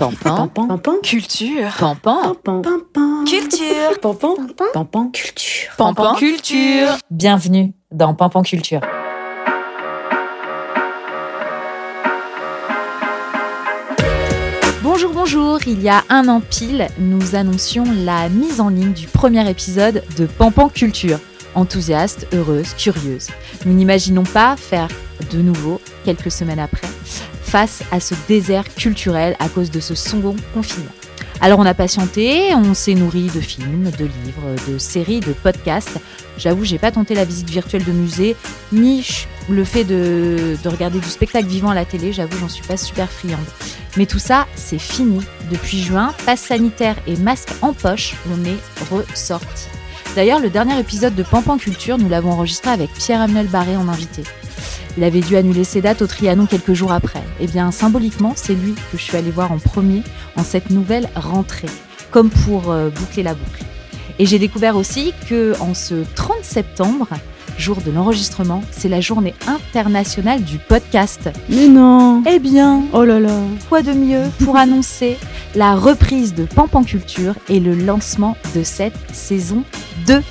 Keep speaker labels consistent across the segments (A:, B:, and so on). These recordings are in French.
A: Pampan.
B: Pampan.
A: Culture.
B: Pampan.
A: Pampan.
B: Culture.
A: Pampan.
B: Pampan. Culture.
A: Pampan Culture.
C: Bienvenue dans Pampan Culture.
A: Bonjour, bonjour. Il y a un an pile, nous annoncions la mise en ligne du premier épisode de Pampan Culture. Enthousiaste, heureuse, curieuse. Nous n'imaginons pas faire de nouveau, quelques semaines après, face à ce désert culturel à cause de ce second confinement. Alors on a patienté, on s'est nourri de films, de livres, de séries, de podcasts. J'avoue, j'ai pas tenté la visite virtuelle de musée, ni le fait de, de regarder du spectacle vivant à la télé. J'avoue, j'en suis pas super friande. Mais tout ça, c'est fini. Depuis juin, passe sanitaire et masque en poche, on est ressorti. D'ailleurs, le dernier épisode de Pampan Culture, nous l'avons enregistré avec Pierre-Emmanuel Barré en invité. Il avait dû annuler ses dates au Trianon quelques jours après. Eh bien, symboliquement, c'est lui que je suis allée voir en premier en cette nouvelle rentrée, comme pour euh, boucler la boucle. Et j'ai découvert aussi que en ce 30 septembre, jour de l'enregistrement, c'est la journée internationale du podcast.
B: Mais non.
A: Eh bien,
B: Oh là là.
A: quoi de mieux pour annoncer la reprise de Pampan Culture et le lancement de cette saison 2.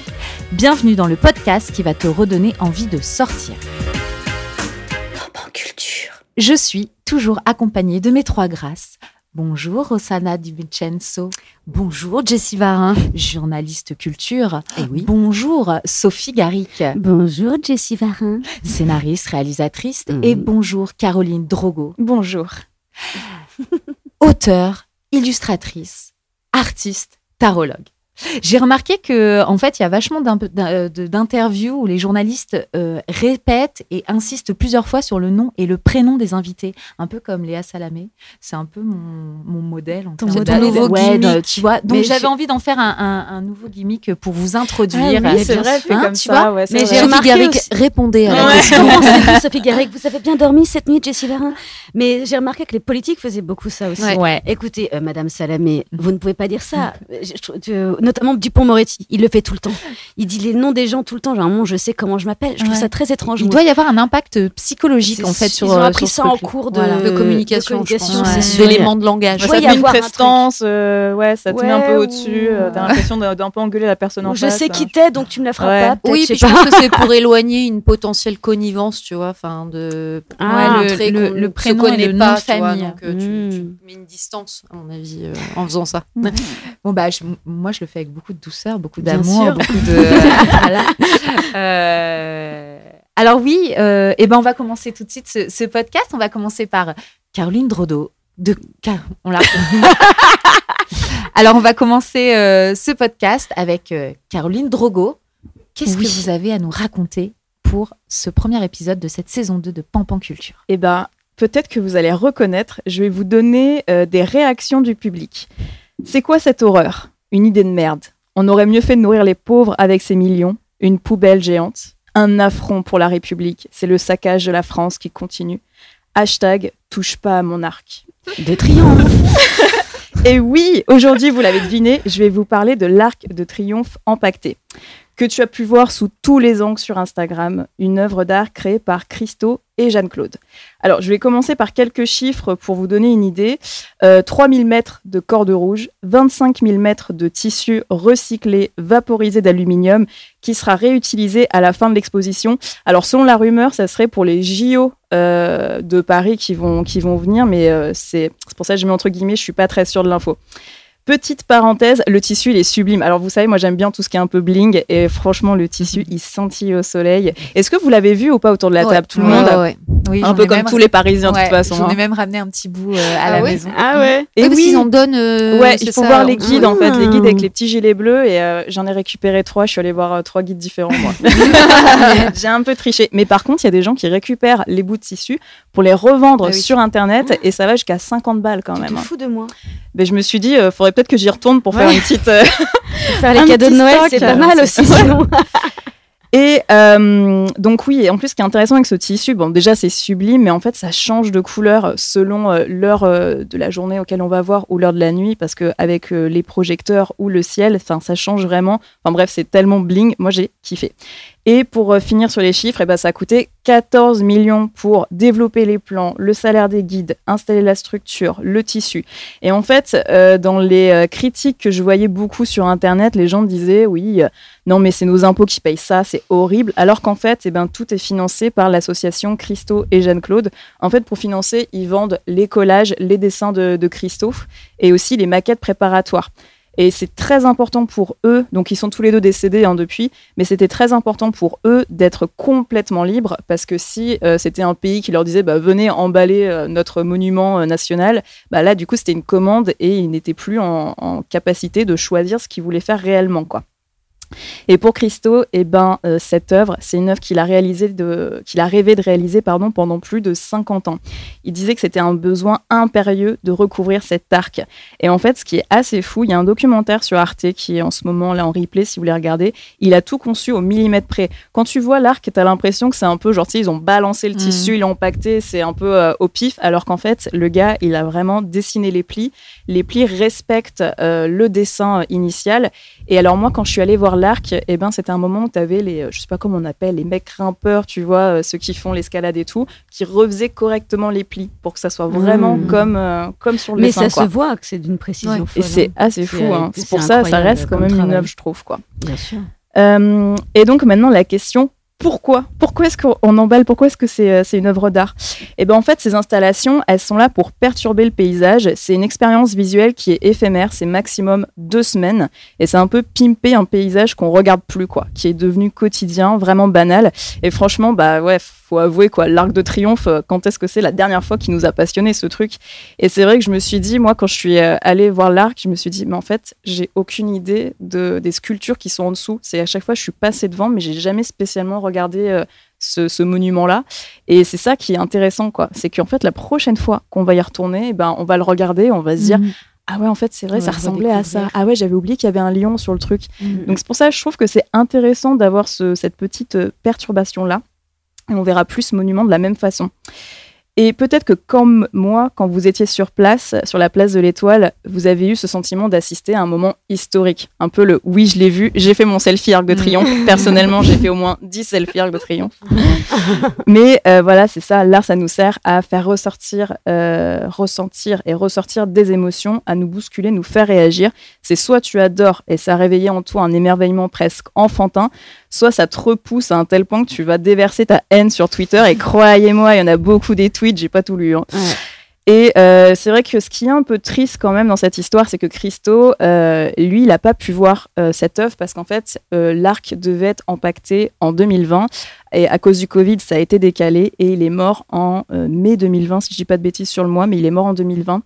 A: Bienvenue dans le podcast qui va te redonner envie de sortir.
B: Culture.
A: Je suis toujours accompagnée de mes trois grâces. Bonjour Rossana Di Vincenzo. Bonjour Jessie Varin, journaliste culture.
C: Eh oui.
A: Bonjour Sophie Garrick,
B: Bonjour Jessie Varin.
A: scénariste, réalisatrice.
C: Mhm.
A: Et bonjour Caroline Drogo,
D: Bonjour.
A: auteure, illustratrice, artiste, tarologue. J'ai remarqué que en fait, il y a vachement de- d'interviews où les journalistes euh, répètent et insistent plusieurs fois sur le nom et le prénom des invités, un peu comme Léa Salamé. C'est un peu mon, mon modèle en
B: Ton modèle. nouveau
A: ouais,
D: gimmick.
A: tu vois. Donc j'avais envie d'en faire un, un- un nouveau gimmick pour vous introduire.
D: Ah oui, c'est vrai, fait
A: Hein,
D: comme
A: tu
D: ça.
A: vois
D: ouais, c'est
B: Mais
D: vrai.
B: j'ai
C: Sophie
B: remarqué
C: Garrick, répondez à la
D: Ouais.
C: question.
B: Sophie Garrick Vous avez bien dormi cette nuit, Jessie Varin Mais j'ai remarqué que les politiques faisaient beaucoup ça aussi.
A: Ouais. Ouais.
B: Écoutez, euh, Madame Salamé, vous ne pouvez pas dire ça. Je- je euh, notamment Dupont-Moretti, il le fait tout le temps. Il dit les noms des gens tout le temps. Genre, un moment, je sais comment je m'appelle. Je trouve
A: Ouais.
B: ça très étrange.
A: Il
B: moi.
A: doit y avoir un impact psychologique
B: C'est-
A: en fait sur.
B: Ils ont
A: euh,
B: appris
A: sur
B: ça en cours de,
A: Voilà.
C: de communication,
B: de
C: je d'éléments de langage.
D: Ouais,
B: doit
D: ça
B: y
D: te met une prestance, euh, ouais, ça te met un peu
B: ou-
D: au-dessus. euh, T'as l'impression de- d'un peu engueuler la personne en
B: Je
D: face.
B: sais
D: hein.
B: qui t'es, donc tu me la feras
D: Ouais.
B: pas.
C: Oui,
B: je sais
C: puis je pense que c'est pour éloigner une potentielle connivence, tu vois, enfin de
B: Ah,
A: le- prénom et le nom de
C: vois,
A: famille.
C: donc euh, tu,
B: Mm.
C: tu mets une distance, à mon avis, euh, en faisant ça.
A: Bon bah je- moi je le fais avec beaucoup de douceur, beaucoup d'amour, beaucoup de voilà. Euh, Alors oui, euh, eh ben on va commencer tout de suite ce, ce podcast. On va commencer par Caroline Drodo de Car- on l'a. Alors on va commencer euh, ce podcast avec euh, Caroline Drogo. Qu'est-ce
B: Oui.
A: que vous avez à nous raconter pour ce premier épisode de cette saison 2 de Pampan Culture?
D: Eh ben, peut-être que vous allez reconnaître. Je vais vous donner euh, des réactions du public. C'est quoi cette horreur? Une idée de merde. On aurait mieux fait de nourrir les pauvres avec ces millions. Une poubelle géante. Un affront pour la République. C'est le saccage de la France qui continue. Hashtag touche pas à mon arc.
B: De triomphe.
D: Et oui, aujourd'hui, vous l'avez deviné, je vais vous parler de l'arc de triomphe empaqueté, que tu as pu voir sous tous les angles sur Instagram, une œuvre d'art créée par Christo et Jeanne-Claude. Alors, je vais commencer par quelques chiffres pour vous donner une idée. Euh, 3000 mètres de corde rouge, 25 000 mètres de tissu recyclé, vaporisé d'aluminium, qui sera réutilisé à la fin de l'exposition. Alors, selon la rumeur, ça serait pour les JO euh, de Paris qui vont, qui vont venir, mais euh, c'est pour ça que je mets entre guillemets, je suis pas très sûre de l'info. Petite parenthèse, le tissu il est sublime. Alors vous savez, moi j'aime bien tout ce qui est un peu bling et franchement le tissu il scintille au soleil. Est-ce que vous l'avez vu ou pas autour de la
C: Ouais.
D: table Tout le
C: Ouais,
D: monde,
C: ouais.
A: Oui,
D: un peu comme
A: même-
D: tous les Parisiens de toute façon.
A: J'en ai
D: hein.
A: même ramené un petit bout euh, à
C: Ah
A: la
C: ouais
A: maison.
B: Ah ouais.
D: Et
C: Oui, parce
D: oui,
C: qu'ils en donnent. euh,
D: ouais, il faut
C: ça,
D: voir les guides en fait, les guides avec les petits gilets bleus et euh, j'en ai récupéré trois. Je suis allée voir euh, trois guides différents moi. J'ai un peu triché, mais par contre il y a des gens qui récupèrent les bouts de tissu pour les revendre
A: Ah oui.
D: sur internet et ça va jusqu'à 50 balles quand
B: Tu
D: même.
B: te
D: hein.
B: fous de moi.
D: Mais je me suis dit, faudrait peut-être que j'y retourne pour faire une petite. euh,
B: Faire les cadeaux de Noël, c'est pas mal aussi. Sinon.
D: Et euh, donc oui, et en plus ce qui est intéressant avec ce tissu, bon déjà c'est sublime, mais en fait ça change de couleur selon euh, l'heure euh, de la journée auquel on va voir ou l'heure de la nuit, parce que avec les projecteurs ou le ciel, enfin ça change vraiment. Enfin bref, c'est tellement bling, moi j'ai kiffé. Et pour euh, finir sur les chiffres, eh ben, ça a coûté 14 millions pour développer les plans, le salaire des guides, installer la structure, le tissu. Et en fait, euh, dans les euh, critiques que je voyais beaucoup sur Internet, les gens disaient oui, non mais c'est nos impôts qui payent ça, c'est horrible. Alors qu'en fait, eh ben, tout est financé par l'association Christo et Jeanne-Claude. En fait, pour financer, ils vendent les collages, les dessins de, de Christophe et aussi les maquettes préparatoires. Et c'est très important pour eux, donc ils sont tous les deux décédés hein, depuis, mais c'était très important pour eux d'être complètement libres, parce que si euh, c'était un pays qui leur disait bah, venez emballer euh, notre monument euh, national, bah, là du coup c'était une commande et ils n'étaient plus en, en capacité de choisir ce qu'ils voulaient faire réellement. quoi. Et pour Christo, eh ben, euh, cette œuvre, c'est une œuvre qu'il a, réalisée de, qu'il a rêvé de réaliser pardon, pendant plus de 50 ans. Il disait que c'était un besoin impérieux de recouvrir cet arc. Et en fait, ce qui est assez fou, il y a un documentaire sur Arte qui est en ce moment là en replay, si vous voulez regarder. Il a tout conçu au millimètre près. Quand tu vois l'arc, tu as l'impression que c'est un peu genre, ils ont balancé le
C: Mhm.
D: tissu, ils l'ont empaqueté, c'est un peu euh, au pif, alors qu'en fait, le gars, il a vraiment dessiné les plis. Les plis respectent euh, le dessin initial. Et alors moi, quand je suis allée voir l'arc, eh ben, c'était un moment où tu avais les, euh, je sais pas comment on appelle, les mecs grimpeurs, tu vois, euh, ceux qui font l'escalade et tout, qui refaisaient correctement les plis pour que ça soit vraiment
B: Mmh.
D: comme, euh, comme sur le
B: Mais
D: dessin.
B: ça
D: quoi.
B: se voit que c'est d'une précision
C: Ouais.
B: folle.
D: Et c'est
B: hein.
D: assez fou. hein.
B: c'est
D: pour ça, ça reste quand même une œuvre, je trouve. quoi.
B: Bien sûr.
D: Euh, et donc maintenant la question pourquoi Pourquoi est-ce qu'on emballe Pourquoi est-ce que c'est euh, une œuvre d'art? Eh ben en fait ces installations elles sont là pour perturber le paysage. C'est une expérience visuelle qui est éphémère, c'est maximum deux semaines et c'est un peu pimper un paysage qu'on regarde plus quoi, qui est devenu quotidien, vraiment banal. Et franchement bah ouais faut avouer quoi, l'Arc de Triomphe. euh, Quand est-ce que c'est la dernière fois qui nous a passionné ce truc? Et c'est vrai que je me suis dit moi quand je suis euh, allée voir l'Arc, je me suis dit mais en fait j'ai aucune idée de des sculptures qui sont en dessous. C'est à chaque fois je suis passée devant mais j'ai jamais spécialement regardé euh, ce, ce monument-là. Et c'est ça qui est intéressant, quoi. C'est qu'en fait, la prochaine fois qu'on va y retourner, eh ben, on va le regarder, on va se dire,
C: Mhm.
D: ah ouais, en fait, c'est vrai,
C: On
D: ça ressemblait à ça. Ah ouais, j'avais oublié qu'il y avait un lion sur le truc.
C: Mhm.
D: Donc c'est pour ça que je trouve que c'est intéressant d'avoir ce- cette petite perturbation-là. Et on verra plus ce monument de la même façon. Et peut-être que comme moi, quand vous étiez sur place, sur la place de l'Étoile, vous avez eu ce sentiment d'assister à un moment historique. Un peu le oui, je l'ai vu, j'ai fait mon selfie Arc de Triomphe. Personnellement, j'ai fait au moins 10 selfies Arc de Triomphe. Mais euh, voilà, c'est ça. L'art, ça nous sert à faire ressortir, euh, ressentir et ressortir des émotions, à nous bousculer, nous faire réagir. C'est soit tu adores et ça a réveillé en toi un émerveillement presque enfantin, soit ça te repousse à un tel point que tu vas déverser ta haine sur Twitter. Et croyez-moi, il y en a beaucoup des tweets, j'ai pas tout lu. hein.
B: Ouais.
D: Et euh, c'est vrai que ce qui est un peu triste quand même dans cette histoire, c'est que Christo, euh, lui, il n'a pas pu voir euh, cette œuvre parce qu'en fait, l'arc devait être empaqueté en 2020 et à cause du Covid, ça a été décalé et il est mort en mai 2020, si je dis pas de bêtises sur le mois, mais il est mort en 2020.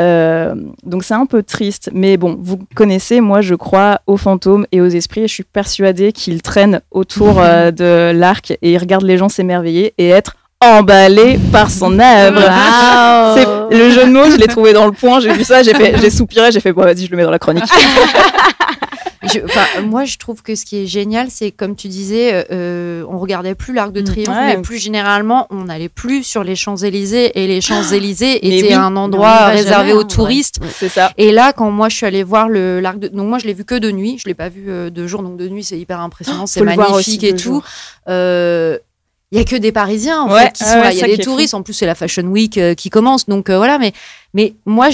D: Euh, donc c'est un peu triste, mais bon, vous connaissez, moi je crois aux fantômes et aux esprits et je suis persuadée qu'ils traînent autour de l'arc et ils regardent les gens s'émerveiller et être emballés par son œuvre. C'est le jeu de mots, je l'ai trouvé dans le point, j'ai vu ça, j'ai fait, j'ai soupiré, j'ai fait bon vas-y, je le mets dans la chronique.
C: Je- moi, je trouve que ce qui est génial, c'est comme tu disais, euh, on regardait plus l'Arc de
D: Mm,
C: Triomphe,
D: ouais.
C: mais plus généralement, on n'allait plus sur les Champs-Élysées et les Champs-Élysées étaient
D: oui.
C: un
B: on
C: endroit réservé
B: jamais,
C: aux touristes.
D: C'est ça.
C: Et là, quand moi je suis allée voir le l'arc de, donc moi je l'ai vu que de nuit, je l'ai pas vu euh, de jour, donc de nuit c'est hyper impressionnant, c'est magnifique et tout. Euh, il y a que des Parisiens en
D: Ouais,
C: fait qui sont là. Il y a des touristes. En plus, c'est la Fashion Week euh, qui commence. Donc euh, voilà. Mais mais moi,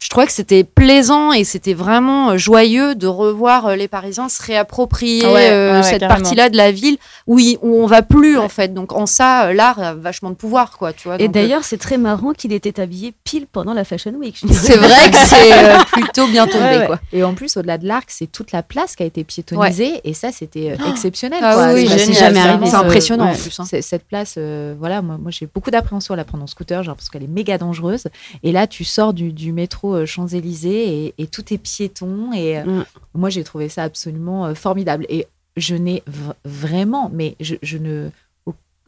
C: je, trouvais que c'était plaisant et c'était vraiment euh, joyeux de revoir euh, les Parisiens se réapproprier
D: ouais,
C: euh,
D: ouais,
C: cette
D: carrément.
C: partie-là de la ville où, il- où on va plus en fait. Donc en ça, l'art a vachement de pouvoir, quoi. Tu vois.
B: Et
C: Donc, euh,
B: d'ailleurs, c'est très marrant qu'il était habillé pile pendant la Fashion Week.
C: c'est vrai que c'est euh, plutôt bien tombé,
D: Ouais, ouais.
C: quoi.
A: Et en plus, au-delà de l'arc, c'est toute la place qui a été piétonnisée. Et ça, c'était euh, exceptionnel.
C: Ah
A: quoi.
C: oui,
A: C'est
D: génial,
A: jamais arrivé.
C: C'est
A: ce-
C: impressionnant en plus. hein.
A: C'est- Cette place, euh, voilà, moi, moi j'ai beaucoup d'appréhension à la prendre en scooter, genre, parce qu'elle est méga dangereuse. Et là, tu sors du, du métro euh, Champs-Élysées et, et tout est piéton. Et euh,
B: Mm.
A: moi, j'ai trouvé ça absolument euh, formidable. Et je n'ai vraiment, mais je, je ne.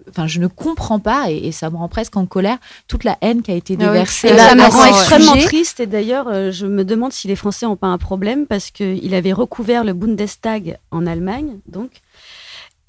A: Enfin, je ne comprends pas, et, et ça me rend presque en colère, toute la haine qui a été
C: Ah oui.
A: déversée.
B: Et
C: là,
B: ça me rend extrêmement
C: sujet-
B: triste. Et d'ailleurs, euh, je me demande si les Français n'ont pas un problème parce qu'il avait recouvert le Bundestag en Allemagne, donc.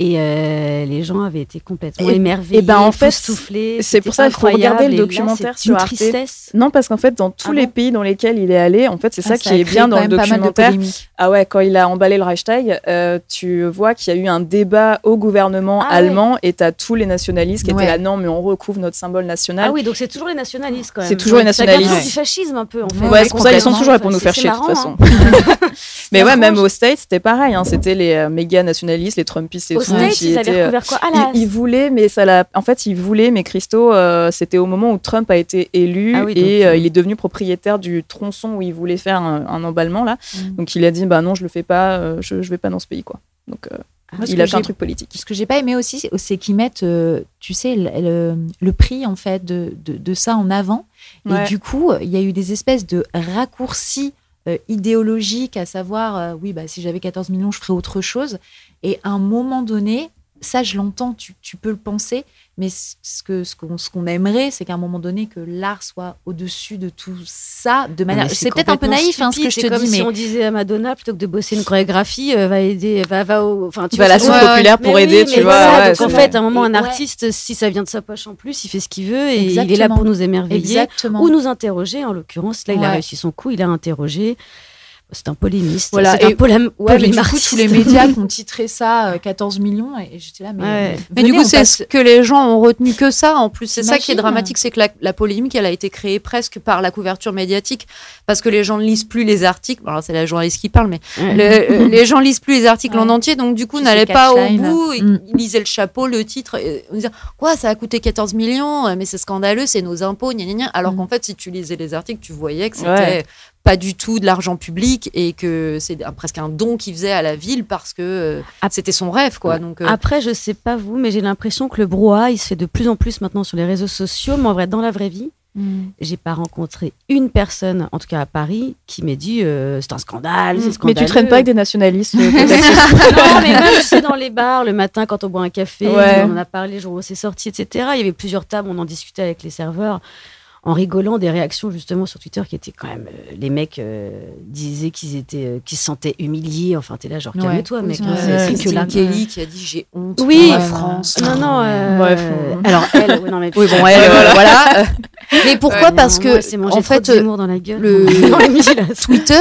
B: Et euh, les gens avaient été complètement
D: Et-
B: émerveillés,
D: et ben, en fait,
B: soufflés.
D: c'est pour ça qu'il faut regarder le documentaire sur
B: une
D: Arte.
B: tristesse.
D: Non, parce qu'en fait, dans tous
B: Ah
D: les pays dans lesquels il est allé, en fait, c'est ça
A: Ah,
D: qui
A: a
D: est bien dans le documentaire. Ah ouais, quand il a emballé le Reichstag, euh, tu vois qu'il y a eu un débat au gouvernement
B: Ah ouais.
D: allemand et t'as tous les nationalistes qui
A: Ouais.
D: étaient là, non, mais on recouvre notre symbole national.
B: Ah oui, donc c'est toujours les nationalistes quand même.
D: C'est toujours les
B: Ça
D: nationalistes.
B: toujours du fascisme un peu en fait.
D: Ouais, c'est pour ça qu'ils sont toujours là pour nous
B: C'est-
D: faire
B: c'est
D: chier de toute façon.
B: hein.
D: Mais ouais, même aux States, c'était pareil. hein. C'était les euh, méga nationalistes, les Trumpistes et tout.
B: States, ils avaient
D: euh,
B: recouvert quoi Ah
D: ils,
B: là
D: ils voulaient, mais ça l'a. En fait, ils voulaient, mais Christo, euh, c'était au moment où Trump a été élu
B: Ah oui, donc,
D: et euh, il est devenu propriétaire du tronçon où il voulait faire un, un emballement là.
A: Mm.
D: Donc il a dit, bah non, je le fais pas, euh, je, je vais pas dans ce pays quoi. Donc euh,
A: Moi, ce
D: il a fait un truc politique.
A: Ce que j'ai pas aimé aussi, c'est- c'est qu'ils mettent, euh, tu sais, le, le- le prix en fait de, de, de ça en avant.
D: Ouais.
A: Et du coup, il y a eu des espèces de raccourcis euh, idéologiques, à savoir, euh, oui, bah, si j'avais 14 millions, je ferais autre chose. Et à un moment donné, ça, je l'entends, tu, tu peux le penser, mais ce que ce qu'on ce qu'on aimerait, c'est qu'à un moment donné, que l'art soit au-dessus de tout ça, de manière. C'est peut-être un peu naïf, hein, ce que je
B: C'est
A: te
B: comme
A: dis,
B: si
A: mais
B: on disait à Madonna plutôt que de bosser une chorégraphie, euh, va aider, va, va au, enfin tu
D: Va
B: vois
D: la
B: ce
D: sauce
B: que je veux dire
D: populaire pour aider, tu vois. ouais,
B: donc en
D: vrai.
B: fait, à un moment, un
A: ouais.
B: artiste, si ça vient de sa poche en plus, il fait ce qu'il veut et il est là pour nous émerveiller
A: exactement.
B: ou nous interroger. En l'occurrence, là, il a réussi son coup, il a interrogé. C'est un polémiste.
A: Voilà,
B: c'est un
A: et-
B: polém-
A: Ouais, mais du coup, tous les médias qui ont titré ça euh, 14 millions, et j'étais là, mais.
B: Ouais.
C: Mais
A: venez,
C: du coup, c'est
A: passe-
C: ce que les gens ont retenu que ça. En plus, c'est ça qui est dramatique, c'est que la, la polémique, elle a été créée presque par la couverture médiatique, parce que les gens ne lisent plus les articles. Alors, c'est la journaliste qui parle, mais
B: Ouais.
C: le- euh, les gens lisent plus les articles en entier, donc du coup, n'allaient pas au bout. Ils
A: Mm.
C: ils lisaient le chapeau, le titre, et on disait quoi, ça a coûté 14 millions, euh, mais c'est scandaleux, c'est nos impôts, gna gna gna. Alors
A: Mm.
C: qu'en fait, si tu lisais les articles, tu voyais que c'était
D: Ouais.
C: Pas du tout de l'argent public et que c'est presque un don qu'il faisait à la ville parce que euh, c'était son rêve, quoi. Donc, euh,
B: Après, je sais pas vous, mais j'ai l'impression que le brouhaha, il se fait de plus en plus maintenant sur les réseaux sociaux. Mais en vrai, dans la vraie vie,
A: Mm.
B: j'ai pas rencontré une personne, en tout cas à Paris, qui m'ait dit euh, c'est un scandale, c'est
D: Mais
B: scandaleux.
D: tu traînes pas avec des nationalistes
B: non, mais même tu sais, dans les bars, le matin, quand on boit un café,
D: Ouais.
B: on en a parlé le jour où c'est sorti, etc. Il y avait plusieurs tables, on en discutait avec les serveurs. En rigolant des réactions justement sur Twitter qui étaient quand même euh, les mecs euh, disaient qu'ils étaient euh, qu'ils se sentaient humiliés enfin t'es là genre
A: Ouais.
B: calme-toi mec
A: Ouais. Ouais.
B: c'est- c'est que la
C: Kelly qui a dit j'ai honte
B: Oui.
A: Ouais,
C: France.
B: non non euh,
D: Bref.
B: alors elle ouais, non mais
C: Oui, bon, elle,
B: euh,
C: euh, voilà. Mais pourquoi? Parce que, en fait,
B: dans la gueule
C: le-. Twitter,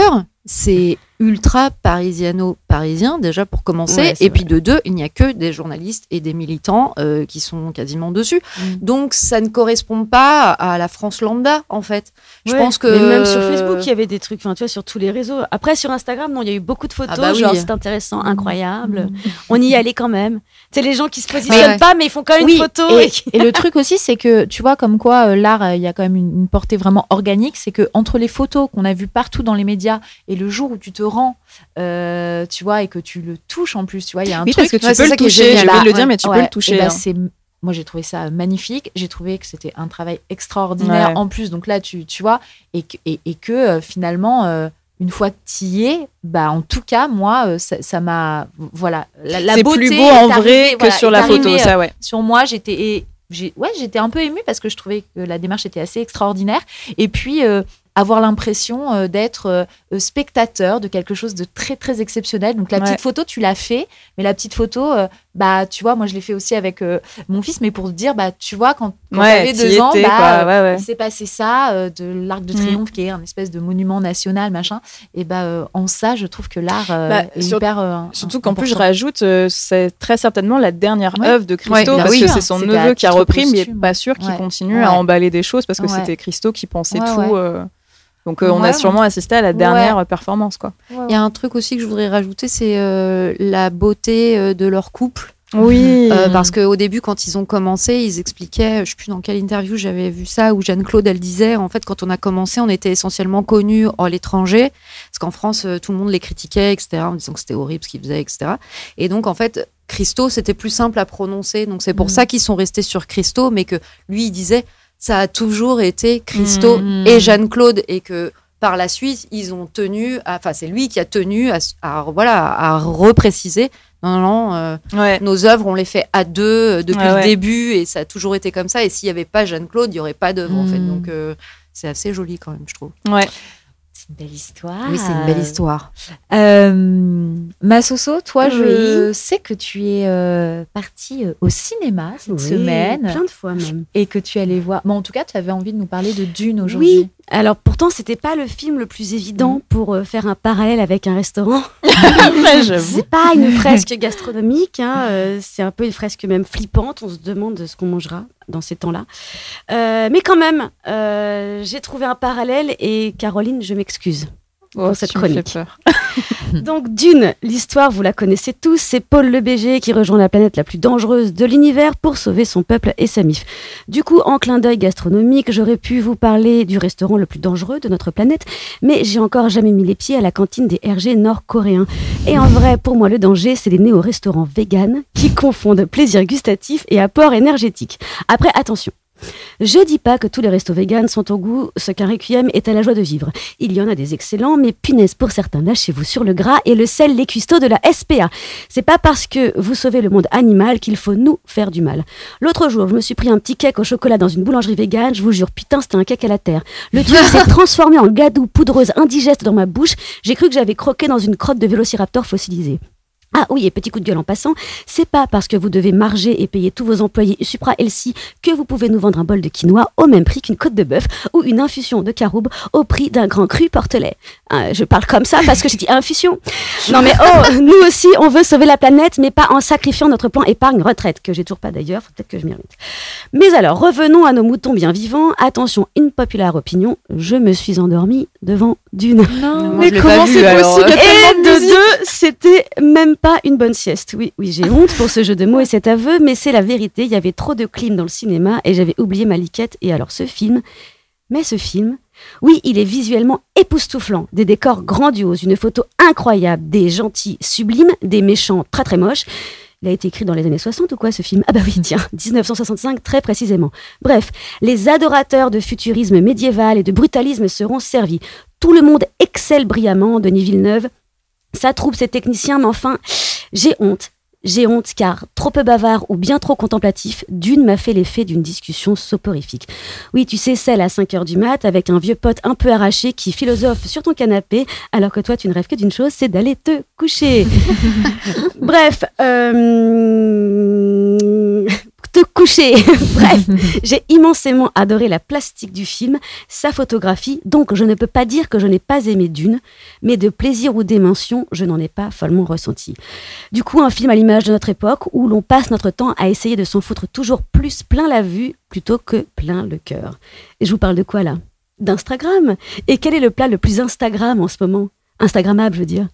C: c'est ultra parisiano-parisien, déjà pour commencer.
B: Ouais,
C: et puis de deux, il n'y a que des journalistes et des militants euh, qui sont quasiment dessus.
A: Mm.
C: Donc ça ne correspond pas à la France lambda, en fait. Je pense que.
B: mais même sur Facebook, il y avait des trucs, enfin, tu vois, sur tous les réseaux. Après, sur Instagram, non, il y a eu beaucoup de photos,
C: Ah bah oui.
B: genre c'est intéressant, incroyable.
A: Mm.
B: On y allait quand même. C'est les gens qui se positionnent
C: Ouais.
B: pas, mais ils font quand même
A: Oui,
B: une photo.
A: et,
B: et qui-
A: et le truc aussi, c'est que tu vois, comme quoi euh, l'art, euh, il y a quand même une, une portée vraiment organique. C'est que entre les photos qu'on a vues partout dans les médias et le jour où tu te rends, euh, tu vois, et que tu le touches en plus, tu vois, il y a un
D: Oui,
A: truc.
D: parce que tu peux le toucher. oublié de le dire, mais tu peux le toucher.
A: et bah,
D: hein.
A: moi j'ai trouvé ça magnifique j'ai trouvé que c'était un travail extraordinaire en plus donc là tu, tu vois et que, et, et que euh, finalement euh, une fois que tu y es bah en tout cas moi euh, ça m'a voilà la, la
D: C'est
A: beauté
D: plus beau en vrai que
A: voilà,
D: sur la photo, ça ouais.
A: sur moi j'étais ouais j'étais un peu émue parce que je trouvais que la démarche était assez extraordinaire et puis euh, avoir l'impression euh, d'être euh, spectateur de quelque chose de très très exceptionnel donc la
D: Ouais.
A: petite photo tu l'as fait mais la petite photo euh, bah tu vois moi je l'ai fait aussi avec mon fils mais pour te dire bah tu vois quand, quand
D: Ouais,
A: deux ans bah,
D: ouais,
A: il s'est passé ça de l'arc de
D: Mm.
A: triomphe qui est un espèce de monument national machin et bah en ça je trouve que l'art
D: Bah,
A: est
D: sur-
A: hyper
D: Surtout qu'en plus, je rajoute, c'est très certainement la dernière œuvre de Christo, parce que c'est son neveu qui a repris, mais
A: posthume.
D: pas sûr qu'il continue à emballer des choses, parce que c'était Christo qui pensait tout. euh. Donc euh, on
A: Ouais,
D: a
A: ouais.
D: sûrement assisté à la dernière performance. quoi.
C: Il y a un truc aussi que je voudrais rajouter, c'est euh, la beauté euh, de leur couple.
D: Oui.
C: Euh, parce qu'au début, quand ils ont commencé, ils expliquaient, je sais plus dans quelle interview j'avais vu ça, où Jeanne-Claude, elle disait, en fait, quand on a commencé, on était essentiellement connus à l'étranger, parce qu'en France, euh, tout le monde les critiquait, etc., en disant que c'était horrible ce qu'ils faisaient, etc. Et donc, en fait, Christo, c'était plus simple à prononcer, donc c'est pour
A: Mm.
C: ça qu'ils sont restés sur Christo, mais que lui, il disait, ça a toujours été Christo
A: Mm.
C: et Jeanne-Claude, et que par la suite, ils ont tenu, à- enfin, c'est lui qui a tenu à, à- voilà, à repréciser, non, non, non, euh,
D: Ouais.
C: nos œuvres, on les fait à deux euh, depuis
D: Ouais,
C: le début et ça a toujours été comme ça. Et s'il n'y avait pas Jeanne-Claude, il n'y aurait pas d'œuvre en fait.
A: Mm.
C: Donc euh, c'est assez joli quand même, je trouve.
D: Ouais.
A: Une belle histoire.
C: Oui, c'est une belle histoire.
A: Euh, Massoso, toi, je sais que tu es euh, partie euh, au cinéma cette
B: Oui,
A: semaine
B: Plein de fois même.
A: et que tu allais voir. Bon, en tout cas, tu avais envie de nous parler de Dune aujourd'hui.
B: Oui. Alors pourtant, c'était pas le film le plus évident pour euh, faire un parallèle avec un restaurant. C'est pas une fresque gastronomique, hein, c'est un peu une fresque même flippante. On se demande ce qu'on mangera dans ces temps-là. Euh, mais quand même, euh, j'ai trouvé un parallèle et Caroline, je m'excuse.
D: Oh,
B: cette
D: me fais
B: chronique.
D: peur.
B: Donc Dune, l'histoire, vous la connaissez tous, c'est Paul le BG qui rejoint la planète la plus dangereuse de l'univers pour sauver son peuple et sa mif. Du coup, en clin d'œil gastronomique, j'aurais pu vous parler du restaurant le plus dangereux de notre planète, mais j'ai encore jamais mis les pieds à la cantine des RG nord-coréens. Et en vrai, pour moi, le danger, c'est les néo-restaurants véganes qui confondent plaisir gustatif et apport énergétique. Après, attention. Je dis pas que tous les restos véganes sont au goût ce qu'un requiem est à la joie de vivre. Il y en a des excellents, mais punaise pour certains, lâchez-vous sur le gras et le sel, les cuistots de la SPA. C'est pas parce que vous sauvez le monde animal qu'il faut nous faire du mal. L'autre jour, je me suis pris un petit cake au chocolat dans une boulangerie végane, je vous jure, putain, c'était un cake à la terre. Le truc s'est transformé en gadou poudreuse indigeste dans ma bouche. J'ai cru que j'avais croqué dans une crotte de vélociraptor fossilisé. Ah oui, et petit coup de gueule en passant, c'est pas parce que vous devez marger et payer tous vos employés Supra LC que vous pouvez nous vendre un bol de quinoa au même prix qu'une côte de bœuf ou une infusion de caroube au prix d'un grand cru portelet. Euh, je parle comme ça parce que j'ai dit infusion. Non mais oh, nous aussi on veut sauver la planète mais pas en sacrifiant notre plan épargne retraite que j'ai toujours pas d'ailleurs, peut-être que je m'y remette. Mais alors revenons à nos moutons bien vivants. Attention, une populaire opinion, je me suis endormie devant Dune.
A: Non,
D: Mais comment c'est possible
B: Et
D: de
B: deux, c'était même pas une bonne sieste. Oui, oui, j'ai honte pour ce jeu de mots et cet aveu, mais c'est la vérité. Il y avait trop de clim dans le cinéma et j'avais oublié ma liquette. Et alors ce film, mais ce film, oui, il est visuellement époustouflant. Des décors grandioses, une photo incroyable, des gentils sublimes, des méchants très très moches. Il a été écrit dans les années 60 ou quoi ce film? Ah bah oui, tiens, 1965 très précisément. Bref, les adorateurs de futurisme médiéval et de brutalisme seront servis. Tout le monde excelle brillamment, Denis Villeneuve. Sa troupe, ses techniciens, mais enfin, j'ai honte. J'ai honte car trop peu bavard ou bien trop contemplatif, Dune m'a fait l'effet d'une discussion soporifique. Oui, tu sais, celle à 5 heures du mat avec un vieux pote un peu arraché qui philosophe sur ton canapé alors que toi tu ne rêves que d'une chose, c'est d'aller te coucher. Bref, euh, coucher. Bref, j'ai immensément adoré la plastique du film, sa photographie, donc je ne peux pas dire que je n'ai pas aimé Dune, mais de plaisir ou d'émotion, je n'en ai pas follement ressenti. Du coup, un film à l'image de notre époque où l'on passe notre temps à essayer de s'en foutre toujours plus plein la vue plutôt que plein le cœur. Et je vous parle de quoi là? D'Instagram? Et quel est le plat le plus Instagram en ce moment? Instagrammable, je veux dire.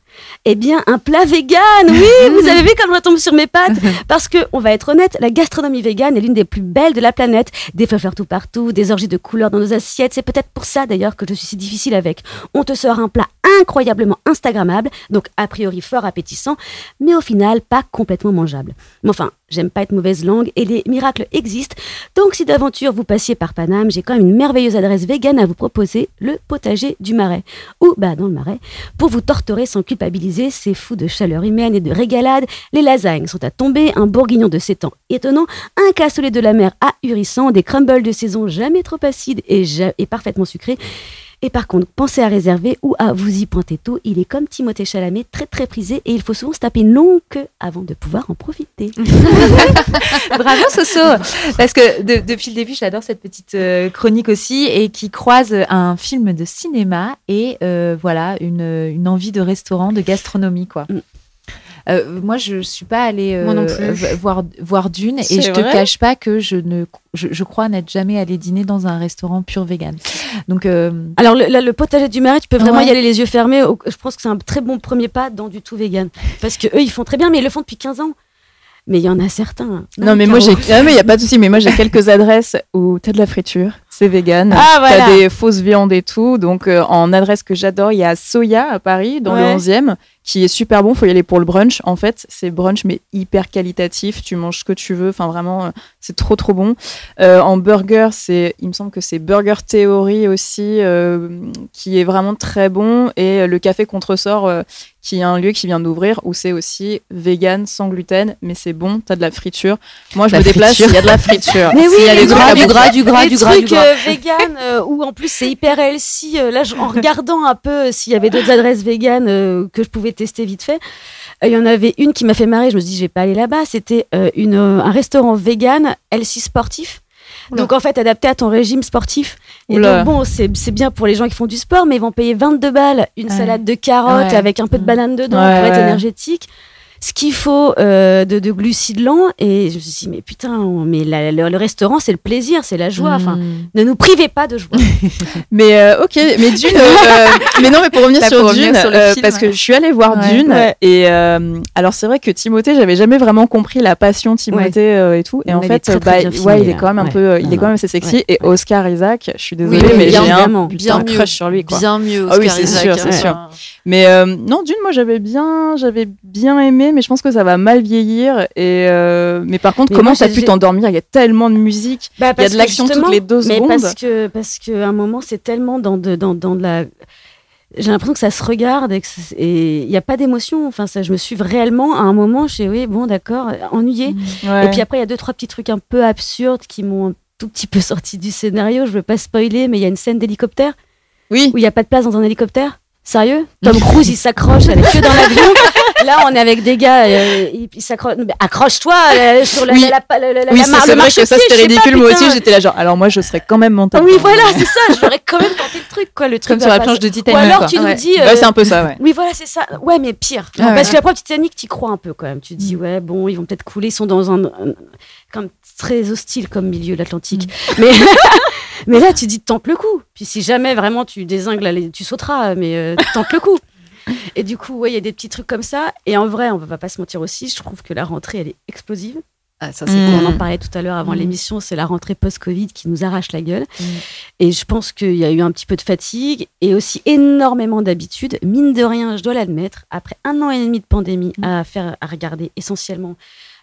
B: Eh bien, un plat vegan, oui, vous avez vu comme je retombe sur mes pattes Parce que, on va être honnête, la gastronomie végane est l'une des plus belles de la planète. Des fleurs tout partout, des orgies de couleurs dans nos assiettes. C'est peut-être pour ça d'ailleurs que je suis si difficile avec. On te sort un plat incroyablement Instagrammable, donc a priori fort appétissant, mais au final pas complètement mangeable. Mais enfin, j'aime pas être mauvaise langue et les miracles existent. Donc si d'aventure vous passiez par Paname, j'ai quand même une merveilleuse adresse végane à vous proposer, le potager du Marais. Ou, bah dans le Marais, pour vous torturer sans c'est fou de chaleur humaine et de régalade. Les lasagnes sont à tomber, un bourguignon de 7 ans étonnant, un cassoulet de la mer ahurissant, des crumbles de saison jamais trop acides et parfaitement sucrés. Et par contre, pensez à réserver ou à vous y pointer tôt. Il est comme Timothée Chalamet, très très prisé et il faut souvent se taper une longue queue avant de pouvoir en profiter.
A: Bravo Soso Parce que de- depuis le début, j'adore cette petite euh, chronique aussi et qui croise un film de cinéma et euh, voilà une, une envie de restaurant, de gastronomie quoi. Euh, moi, je suis pas allée euh,
C: non plus.
A: voir voir Dune et je te
D: vrai
A: cache pas que je ne je, je crois n'être jamais allée dîner dans un restaurant pur vegan. Donc euh,
B: Alors le, là, le potager du Marais, tu peux vraiment
A: Ouais.
B: y aller les yeux fermés. Je pense que c'est un très bon premier pas dans du tout vegan. Parce que eux, ils font très bien, mais ils le font depuis 15 ans. Mais il y en a certains.
D: Non, mais moi, j'ai. Ah, mais il n'y a pas de souci, mais moi, j'ai quelques adresses où t'as de la friture, c'est vegan.
B: Ah, voilà.
D: T'as des fausses viandes et tout. Donc, euh, en adresse que j'adore, il y a Soya à Paris, dans
B: Ouais.
D: le 11e, qui est super bon. Faut y aller pour le brunch. En fait, c'est brunch, mais hyper qualitatif. Tu manges ce que tu veux. Enfin, vraiment, euh, c'est trop, trop bon. Euh, en burger, c'est, il me semble que c'est Burger Theory aussi, euh, qui est vraiment très bon. Et le Café Contresort, qui est un lieu qui vient d'ouvrir, où c'est aussi vegan, sans gluten, mais c'est bon. T'as de la friture. Moi, je
A: La
D: me déplace, il y a de la friture.
B: Mais oui,
D: S'il y a
B: gras, du gras, du gras, du gras, du gras. Euh, vegan euh, où en plus c'est hyper healthy. euh, là, je- en regardant un peu euh, s'il y avait d'autres adresses vegan que je pouvais tester vite fait, il y en avait une qui m'a fait marrer. Je me suis dit, je vais pas aller là-bas. C'était une un restaurant vegan healthy sportif. Donc en fait adapté à ton régime sportif. Et
D: Oula.
B: donc bon, c'est bien pour les gens qui font du sport, mais ils vont payer 22 balles une
A: Ouais.
B: salade de carottes
A: Ouais.
B: avec un peu de banane dedans
D: Ouais,
B: pour être énergétique. Ce qu'il faut euh, de, de glucides lents. Et je me suis dit, mais putain, mais la- le, le restaurant, c'est le plaisir, c'est la joie. Enfin,
A: Mm.
B: ne nous privez pas de joie.
D: Mais euh, ok, mais Dune. euh, mais non, mais pour revenir sur
A: pour revenir
D: Dune,
A: sur le film,
D: parce que je suis allée voir
A: Ouais.
D: Dune
B: Ouais.
D: et alors c'est vrai que Timothée, j'avais jamais vraiment compris la passion Timothée et tout. Et
B: Non,
D: en fait,
B: très, très
D: bah,
B: filmé,
D: il est quand même un peu, il est quand même assez sexy. Et Oscar Isaac, je suis désolée,
B: Oui,
D: mais j'ai un
C: Bien mieux.
D: crush sur lui, quoi.
C: Bien mieux.
D: Ah
C: Oscar
D: c'est
C: Isaac,
D: sûr, c'est
C: hein.
D: sûr. Mais non, Dune, moi j'avais bien, j'avais bien aimé, mais je pense que ça va mal vieillir. Et euh, mais par contre,
B: Mais
D: comment t'as pu t'endormir? Il y a tellement de musique.
B: Bah,
D: Il y a de l'action toutes les deux
B: mais
D: secondes.
B: parce que parce que à un moment c'est tellement dans de dans, dans de la j'ai l'impression que ça se regarde et il n'y a pas d'émotion. Enfin, ça, je me suis réellement à un moment, je suis oui, bon, d'accord, ennuyée.
D: Ouais.
B: Et puis après, il y a deux trois petits trucs un peu absurdes qui m'ont un tout petit peu sorti du scénario. Je veux pas spoiler, mais il y a une scène d'hélicoptère
D: oui.
B: où il n'y a pas de place dans un hélicoptère. Sérieux Tom Cruise, il s'accroche avec que dans l'avion. Là, on est avec des gars, euh, il, s'accroche. Accroche-toi euh, sur la,
D: Oui.
B: la, la, la, la-
D: Oui,
B: la mar-
D: c'est vrai que ça
B: je
D: c'était
B: sais pas,
D: ridicule. Moi aussi, j'étais là genre. Alors moi, je serais quand même monté.
B: Ah oui, voilà, c'est ça. J'aurais quand même tenté le truc, quoi. Le truc
A: Comme sur la planche de
B: Ou
A: Titanic.
B: alors
A: quoi.
B: tu nous
A: Ouais.
B: dis. euh,
D: Ouais, c'est un peu ça, ouais.
B: Oui, voilà, c'est ça. Ouais, mais pire.
A: Ah ouais.
B: Parce que la première Titanic, t'y crois un peu quand même. Tu te dis, ouais, bon, ils vont peut-être couler. Ils sont dans un. un- comme très hostile comme milieu de l'Atlantique. Mais, mais là, tu dis, tente le coup. Puis si jamais vraiment tu désingues, là, les- tu sauteras, mais euh, tente le coup. Et du coup, ouais, il y a des petits trucs comme ça. Et en vrai, on va pas se mentir aussi, je trouve que la rentrée, elle est explosive.
C: Ah, ça, c'est
D: Mm.
C: cool.
B: On en parlait tout à l'heure avant
A: Mm.
B: l'émission, c'est la rentrée post-Covid qui nous arrache la gueule.
A: Mm.
B: Et je pense qu'il y a eu un petit peu de fatigue et aussi énormément d'habitude. Mine de rien, je dois l'admettre, après un an et demi de pandémie
A: Mm.
B: à faire, à regarder essentiellement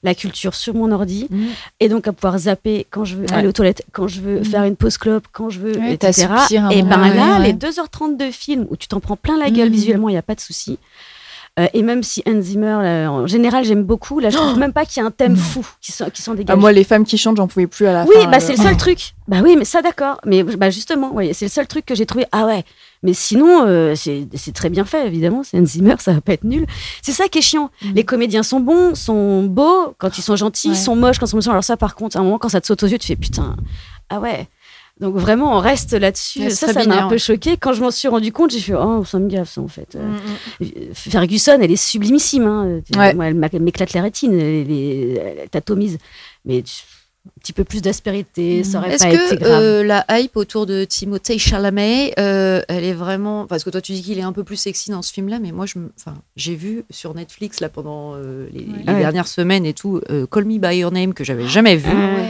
B: la culture sur mon ordi
A: Mm.
B: et donc à pouvoir zapper quand je veux
D: Ouais.
B: aller aux toilettes, quand je veux
A: Mm.
B: faire une pause clope, quand je veux,
A: Ouais,
B: etc. Et ben là,
A: ouais, ouais.
B: les 2h30 de film où tu t'en prends plein la gueule
A: Mm.
B: visuellement, il n'y a pas de souci. Euh, et même si Zimmer, là, en général, j'aime beaucoup, là, je trouve même pas qu'il y a un thème fou qui s'en qui s'en dégage.
D: Ah, moi, les femmes qui chantent, j'en pouvais plus à la
B: Oui,
D: fin.
B: bah
D: euh.
B: c'est le seul truc. Bah oui, mais ça d'accord. Mais bah justement, ouais, c'est le seul truc que j'ai trouvé. Ah ouais. Mais sinon, euh, c'est très bien fait, évidemment. C'est Hans Zimmer, ça va pas être nul. C'est ça qui est chiant.
A: Mhm.
B: Les comédiens sont bons, sont beaux quand ils sont gentils,
A: Ouais.
B: sont moches quand ils sont méchants. Alors ça, par contre, à un moment, quand ça te saute aux yeux, tu fais putain. Ah ouais. Donc vraiment, on reste là-dessus. Ça, ça m'a un peu choqué. Quand je m'en suis rendu compte, j'ai fait oh, ça me gaffe ça en fait. Euh,
C: Mm, mm.
B: Ferguson, elle est sublimissime. Hein.
D: Ouais.
B: Moi, elle m'éclate les rétines, elle, est- elle t'atomise. Mais tu- un petit peu plus d'aspérité, ça aurait
C: Est-ce
B: pas été
C: que
B: grave.
C: euh, la hype autour de Timothée Chalamet, euh, elle est vraiment parce que toi tu dis qu'il est un peu plus sexy dans ce film-là, mais moi je, enfin, j'ai vu sur Netflix là pendant euh, les, les
B: Ouais.
C: dernières semaines et tout, euh, Call Me by Your Name que j'avais jamais vu.
B: Ouais.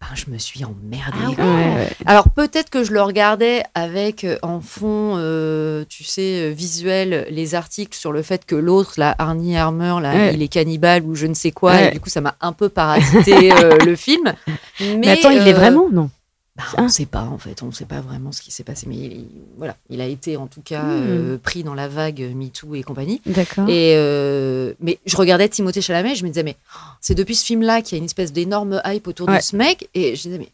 C: Ben, je me suis emmerdée.
A: Ah
C: quoi.
B: Ouais, ouais.
C: Alors peut-être que je le regardais avec euh, en fond, euh, tu sais, euh, visuel, les articles sur le fait que l'autre, la Arnie Armour, là,
B: Ouais.
C: il est cannibale ou je ne sais quoi, et du coup ça m'a un peu parasité euh, le film. Mais,
B: Mais, attends, il est vraiment Non?
C: Bah,
B: Ah.
C: on ne sait pas en fait, on ne sait pas vraiment ce qui s'est passé, mais il, il- voilà, il a été en tout cas
B: Hmm.
C: euh, pris dans la vague MeToo et compagnie.
B: D'accord.
C: Et euh, mais je regardais Timothée Chalamet, je me disais mais oh, c'est depuis ce film-là qu'il y a une espèce d'énorme hype autour
B: Ouais.
C: de ce mec, et je disais mais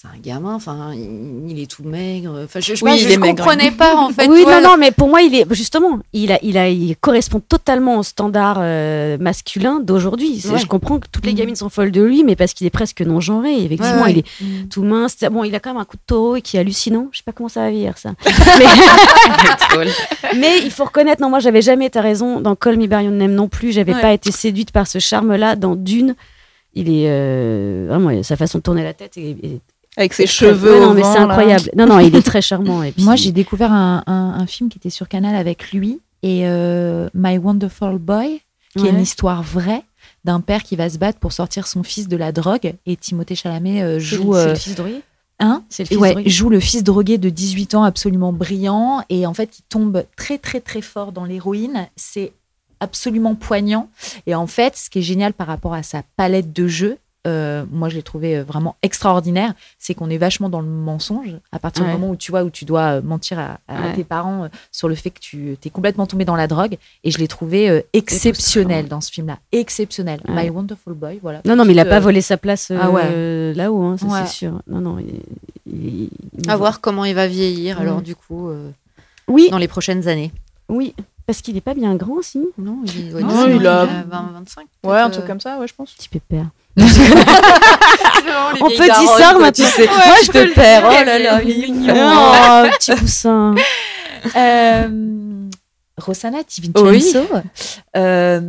C: c'est un gamin, enfin il, il est tout maigre, enfin je, je,
D: Oui,
C: pas, je comprenais pas en fait.
B: oui, non, non, mais pour moi, il est justement, il a, il a, il correspond totalement au standard euh, masculin d'aujourd'hui.
C: Ouais.
B: Je comprends que toutes les
A: Mhm.
B: gamines sont folles de lui, mais parce qu'il est presque non genré. Et Effectivement,
C: Ouais, ouais.
B: il est tout mince. Bon, il a quand même un coup de taureau et qui est hallucinant. Je sais pas comment ça va vieillir ça. mais, mais il faut reconnaître, non, moi, j'avais jamais, t'as raison, dans Call Me By Your Name non plus, j'avais pas été séduite par ce charme-là. Dans Dune, il est euh, vraiment sa façon de tourner la tête est, est
D: Avec ses
B: très-
D: cheveux.
B: Ouais, non, mais c'est
D: là.
B: incroyable. Non, non, il est très charmant. Et puis-
A: Moi, j'ai découvert un, un- un film qui était sur Canal avec lui et euh, My Wonderful Boy, qui est une histoire vraie d'un père qui va se battre pour sortir son fils de la drogue. Et Timothée Chalamet euh, joue,
B: le- c'est
A: euh,
B: le fils drogué.
A: hein
B: C'est le fils
A: ouais, joue le fils drogué de 18 ans absolument brillant. Et en fait, il tombe très, très, très fort dans l'héroïne. C'est absolument poignant. Et en fait, ce qui est génial par rapport à sa palette de jeux, euh, moi je l'ai trouvé euh, vraiment extraordinaire, c'est qu'on est vachement dans le mensonge à partir
B: Ouais.
A: du moment où tu vois où tu dois euh, mentir à, à
B: Ouais.
A: tes parents sur le fait que tu es complètement tombé dans la drogue. Et je l'ai trouvé euh, exceptionnel dans ce film-là, exceptionnel.
B: Ouais.
A: My Wonderful Boy, voilà.
B: Non, non, mais il a pas volé sa place euh,
A: Ah ouais.
B: là-haut, hein, ça
A: Ouais.
B: c'est sûr. Non, non. il- il- il-
C: À voir comment il va vieillir,
A: Mm.
C: alors, du coup, euh,
B: Oui,
C: dans les prochaines années.
B: oui, parce qu'il est pas bien grand, si.
C: Non, il,
A: Non,
C: doit être-
D: il a-
C: 20, 25.
D: Ouais, un truc comme ça, ouais, je pense.
B: Petit pépère.
C: On
B: peut dire ça maintenant.
C: tu sais.
B: Moi, je peux le
C: perds. Oh là là, il est mignon.
B: Oh, petit poussin.
A: Euh, Rosanna Tivincenzo, euh,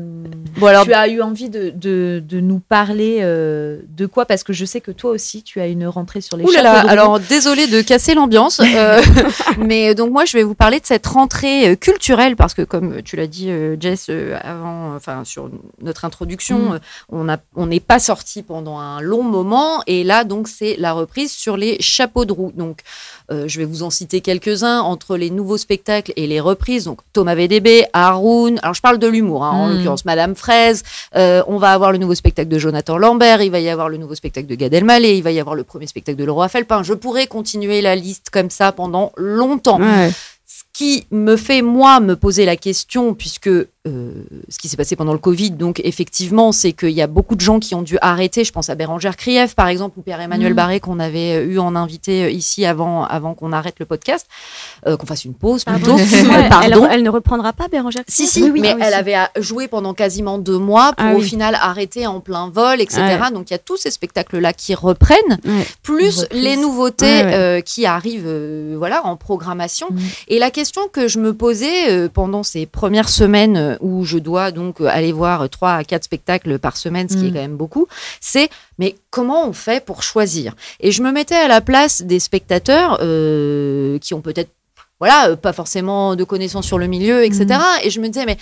C: Bon, alors,
A: tu as eu envie de, de, de nous parler euh, de quoi? Parce que je sais que toi aussi, tu as une rentrée sur les
C: Ouh là là,
A: chapeaux de roue.
C: alors désolé de casser l'ambiance, euh, mais donc moi je vais vous parler de cette rentrée culturelle parce que comme tu l'as dit euh, Jess euh, avant, enfin sur notre introduction,
A: Mm.
C: euh, on a on n'est pas sorti pendant un long moment et là donc c'est la reprise sur les chapeaux de roue. Donc euh, je vais vous en citer quelques-uns entre les nouveaux spectacles et les reprises. Donc Thomas VDB, Haroun. Alors je parle de l'humour, hein, en
A: Mm.
C: l'occurrence Madame Fraise. Euh, on va avoir le nouveau spectacle de Jonathan Lambert. Il va y avoir le nouveau spectacle de Gad Elmaleh. Il va y avoir le premier spectacle de Laurent Felpin. Je pourrais continuer la liste comme ça pendant longtemps.
B: Ouais.
C: Qui me fait, moi, me poser la question, puisque euh, ce qui s'est passé pendant le Covid, donc effectivement, c'est qu'il y a beaucoup de gens qui ont dû arrêter. Je pense à Bérangère Krief, par exemple, ou Pierre-Emmanuel
A: Mm.
C: Barré, qu'on avait euh, eu en invité euh, ici avant, avant qu'on arrête le podcast, euh, qu'on fasse une pause plutôt. Pardon.
B: elle ne reprendra pas Bérangère
C: Si,
B: Krief?
C: Si,
B: Oui, oui,
C: mais
B: ah oui,
C: elle avait joué pendant quasiment deux mois pour
B: Ah
C: au final arrêter en plein vol, etc. Donc il y a tous ces spectacles-là qui reprennent, plus les nouveautés euh, qui arrivent voilà, en programmation.
A: Mhm.
C: Et la question que je me posais euh, pendant ces premières semaines euh, où je dois donc euh, aller voir trois à quatre spectacles par semaine, ce qui est
A: Mhm.
C: quand même beaucoup, c'est mais comment on fait pour choisir? Et je me mettais à la place des spectateurs euh, qui ont peut-être voilà, pas forcément de connaissances sur le milieu, etc. Et je me disais, mais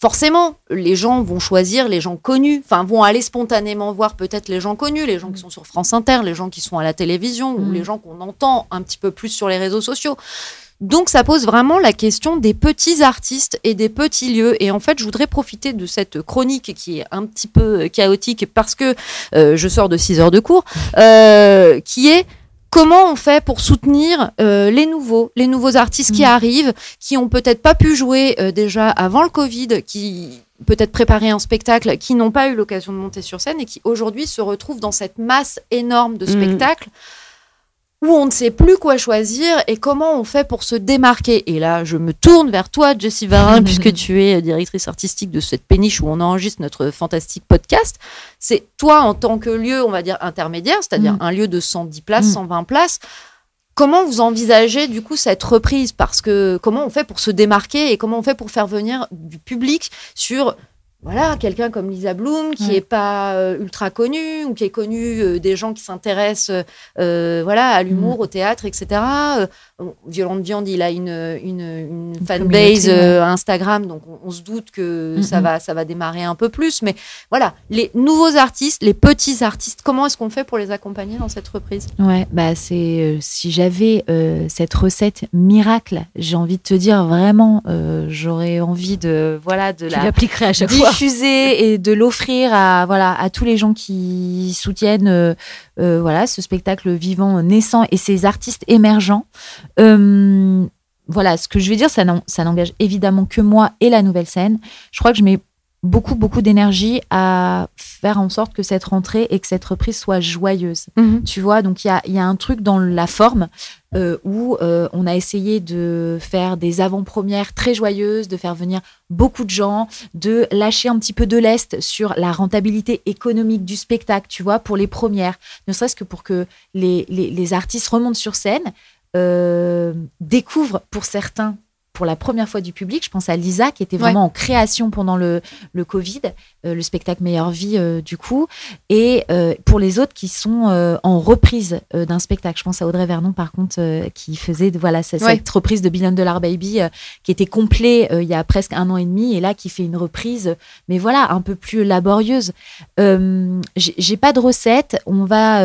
C: forcément, les gens vont choisir les gens connus, enfin, vont aller spontanément voir peut-être les gens connus, les gens qui sont sur France Inter, les gens qui sont à la télévision, ou
A: Mm.
C: les gens qu'on entend un petit peu plus sur les réseaux sociaux. Donc, ça pose vraiment la question des petits artistes et des petits lieux. Et en fait, je voudrais profiter de cette chronique qui est un petit peu chaotique parce que euh, je sors de 6 heures de cours, euh, qui est comment on fait pour soutenir euh, les nouveaux, les nouveaux artistes qui
A: Mm.
C: arrivent, qui ont peut-être pas pu jouer euh, déjà avant le Covid, qui peut-être préparé un spectacle, qui n'ont pas eu l'occasion de monter sur scène et qui aujourd'hui se retrouvent dans cette masse énorme de
B: Mm.
C: spectacles où on ne sait plus quoi choisir et comment on fait pour se démarquer. Et là, je me tourne vers toi, Jessie Varin, puisque tu es directrice artistique de cette péniche où on enregistre notre fantastique podcast. C'est toi, en tant que lieu, on va dire, intermédiaire, c'est-à-dire
A: Mm.
C: un lieu de 110 places,
A: Mm.
C: 120 places. Comment vous envisagez du coup cette reprise? Parce que comment on fait pour se démarquer et comment on fait pour faire venir du public sur voilà quelqu'un comme Lisa Bloom qui
A: Ouais.
C: est pas euh, ultra connue ou qui est connue euh, des gens qui s'intéressent euh, voilà à l'humour,
A: Mm.
C: au théâtre, etc. Euh, Violente Viande, il a une une, une fanbase euh, Instagram, donc on, on se doute que ça va ça va démarrer un peu plus. Mais voilà, les nouveaux artistes, les petits artistes, comment est-ce qu'on fait pour les accompagner dans cette reprise?
A: Ouais, bah c'est euh, si j'avais euh, cette recette miracle, j'ai envie de te dire vraiment, euh, j'aurais envie de voilà de
B: Tu
A: la
B: l'appliquerais à chaque fois.
A: Et de l'offrir à voilà à tous les gens qui soutiennent euh, euh, voilà ce spectacle vivant naissant et ces artistes émergents. Euh, voilà, ce que je vais dire, ça n'engage évidemment que moi et la nouvelle scène. Je crois que je mets beaucoup beaucoup d'énergie à faire en sorte que cette rentrée et que cette reprise soit joyeuse. Tu vois, donc il y a, y a un truc dans la forme euh, où euh, on a essayé de faire des avant-premières très joyeuses, de faire venir beaucoup de gens, de lâcher un petit peu de lest sur la rentabilité économique du spectacle, tu vois, pour les premières. Ne serait-ce que pour que les, les, les artistes remontent sur scène, euh, découvrent pour certains pour la première fois du public. Je pense à Lisa qui était vraiment en création pendant le, le Covid, euh, le spectacle Meilleure Vie euh, du coup. Et euh, pour les autres qui sont en reprise d'un spectacle, je pense à Audrey Vernon par contre qui faisait voilà cette,
C: Ouais.
A: cette reprise de Billion Dollar Baby qui était complet il y a presque un an et demi et là qui fait une reprise, mais voilà un peu plus laborieuse. J'ai pas de recette. On va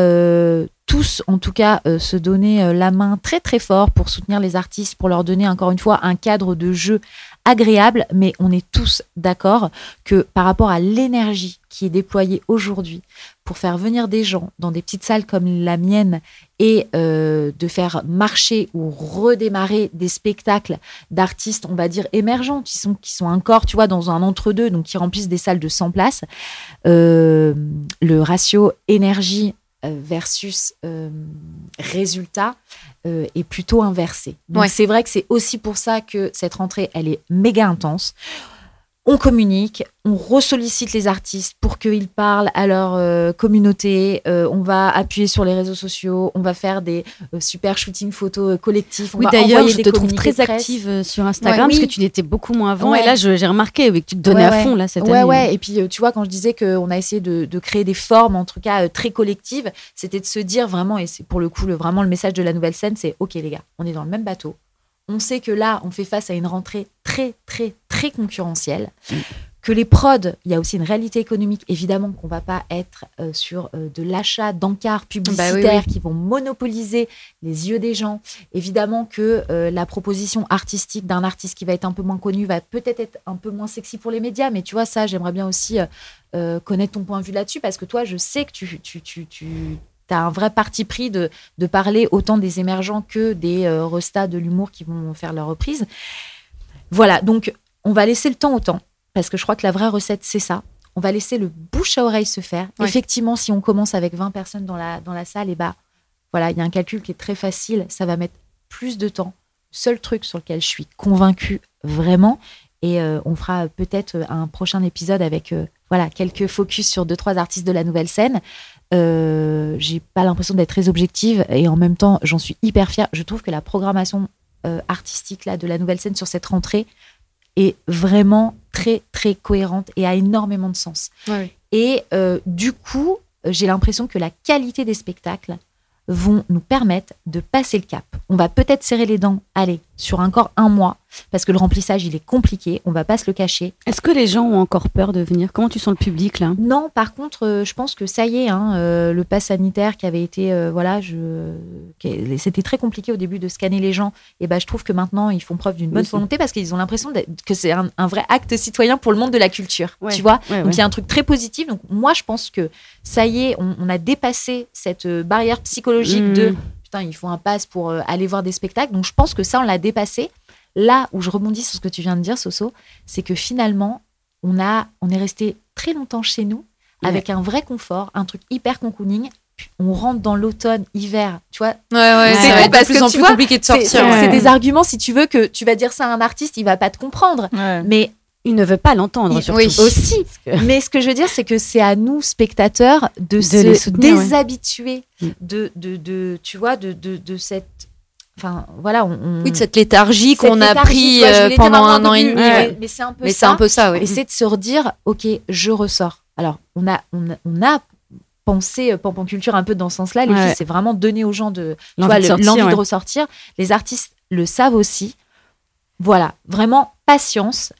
A: en tout cas, euh, se donner euh, la main très très fort pour soutenir les artistes, pour leur donner encore une fois un cadre de jeu agréable, mais on est tous d'accord que par rapport à l'énergie qui est déployée aujourd'hui pour faire venir des gens dans des petites salles comme la mienne et euh, de faire marcher ou redémarrer des spectacles d'artistes, on va dire, émergents, qui sont, qui sont encore, tu vois, dans un entre-deux, donc qui remplissent des salles de 100 places, le ratio énergie versus euh, résultat euh, est plutôt inversé. Donc
C: Ouais.
A: c'est vrai que c'est aussi pour ça que cette rentrée, elle est méga intense. On communique, on ressollicite les artistes pour qu'ils parlent à leur euh, communauté. euh, on va appuyer sur les réseaux sociaux. On va faire des euh, super shootings photos collectifs. On
B: Oui, d'ailleurs, je te trouve très active sur Instagram
A: Ouais,
B: parce que tu l'étais beaucoup moins avant.
A: Ouais.
B: Et là, j'ai remarqué oui, que tu te donnais
A: Ouais,
B: à fond là cette année.
A: Ouais, Et puis, tu vois, quand je disais qu'on a essayé de, de créer des formes, en tout cas très collectives, c'était de se dire vraiment, et c'est pour le coup le, vraiment le message de la nouvelle scène, c'est OK, les gars, on est dans le même bateau. On sait que là, on fait face à une rentrée très, très, très concurrentielle. Que les prods, il y a aussi une réalité économique, évidemment, qu'on va pas être euh, sur euh, de l'achat d'encarts publicitaires
C: Bah oui, oui.
A: qui vont monopoliser les yeux des gens. Évidemment que euh, la proposition artistique d'un artiste qui va être un peu moins connu va peut-être être un peu moins sexy pour les médias, mais tu vois, ça, j'aimerais bien aussi connaître ton point de vue là-dessus, parce que toi, je sais que tu, tu, tu, tu as un vrai parti pris de, de parler autant des émergents que des euh, restats de l'humour qui vont faire leur reprise. Voilà, donc on va laisser le temps au temps, parce que je crois que la vraie recette, c'est ça. On va laisser le bouche à oreille se faire.
C: Ouais.
A: Effectivement, si on commence avec 20 personnes dans la, dans la salle, et bah, voilà, il y a un calcul qui est très facile, ça va mettre plus de temps. Seul truc sur lequel je suis convaincue vraiment, et euh, on fera peut-être un prochain épisode avec euh, voilà quelques focus sur deux trois artistes de la nouvelle scène. Euh, J'ai pas l'impression d'être très objective et en même temps j'en suis hyper fière. Je trouve que la programmation euh, artistique là de la nouvelle scène sur cette rentrée est vraiment très très cohérente et a énormément de sens. Et euh, du coup, j'ai l'impression que la qualité des spectacles vont nous permettre de passer le cap. On va peut-être serrer les dents, allez, sur encore un mois, parce que le remplissage, il est compliqué, on va pas se le cacher.
B: Est-ce que les gens ont encore peur de venir? Comment tu sens le public là?
A: Non, par contre, euh, je pense que ça y est, hein, euh, le pass sanitaire qui avait été, euh, voilà, je, c'était très compliqué au début de scanner les gens. Et ben, je trouve que maintenant, ils font preuve d'une bonne
B: Oui,
A: volonté parce qu'ils ont l'impression que c'est un, un vrai acte citoyen pour le monde de la culture.
B: Ouais,
A: Tu vois?
B: ouais,
A: Donc
B: ouais.
A: il y a un truc très positif. Donc moi, je pense que ça y est, on, on a dépassé cette barrière psychologique de putain, il faut un pass pour aller voir des spectacles. Donc je pense que ça, on l'a dépassé. Là où je rebondis sur ce que tu viens de dire, Soso, c'est que finalement, on, a, on est resté très longtemps chez nous
B: Ouais.
A: avec un vrai confort, un truc hyper cocooning. Puis On rentre dans l'automne, hiver, tu vois.
C: Ouais, ouais,
B: C'est
A: parce
C: de plus
A: que
C: en plus
A: vois,
C: compliqué de sortir.
A: c'est-
B: Ouais.
A: c'est des arguments, si tu veux, que tu vas dire ça à un artiste, il va pas te comprendre.
D: Ouais.
A: Mais
B: Il ne veut pas l'entendre surtout.
C: oui.
A: aussi.
B: que-
A: Mais ce que je veux dire, c'est que c'est à nous, spectateurs, de,
B: De
A: se
B: soutenir,
A: déshabituer
B: Mm.
A: de, de, de, tu vois, de, de, de cette. Enfin, voilà, on.
C: Oui, de cette léthargie qu'on a pris euh, pendant un an et demi. ouais.
A: Mais, c'est un peu
C: Mais
A: ça.
C: un peu ça.
A: Et c'est de se redire, ok, je ressors. Alors, on a, on a, on a pensé euh, Pampan Culture un peu dans ce sens-là. Les c'est vraiment donner aux gens de,
B: L'envie de sortir,
A: ressortir. Les artistes le savent aussi. Voilà, vraiment patience.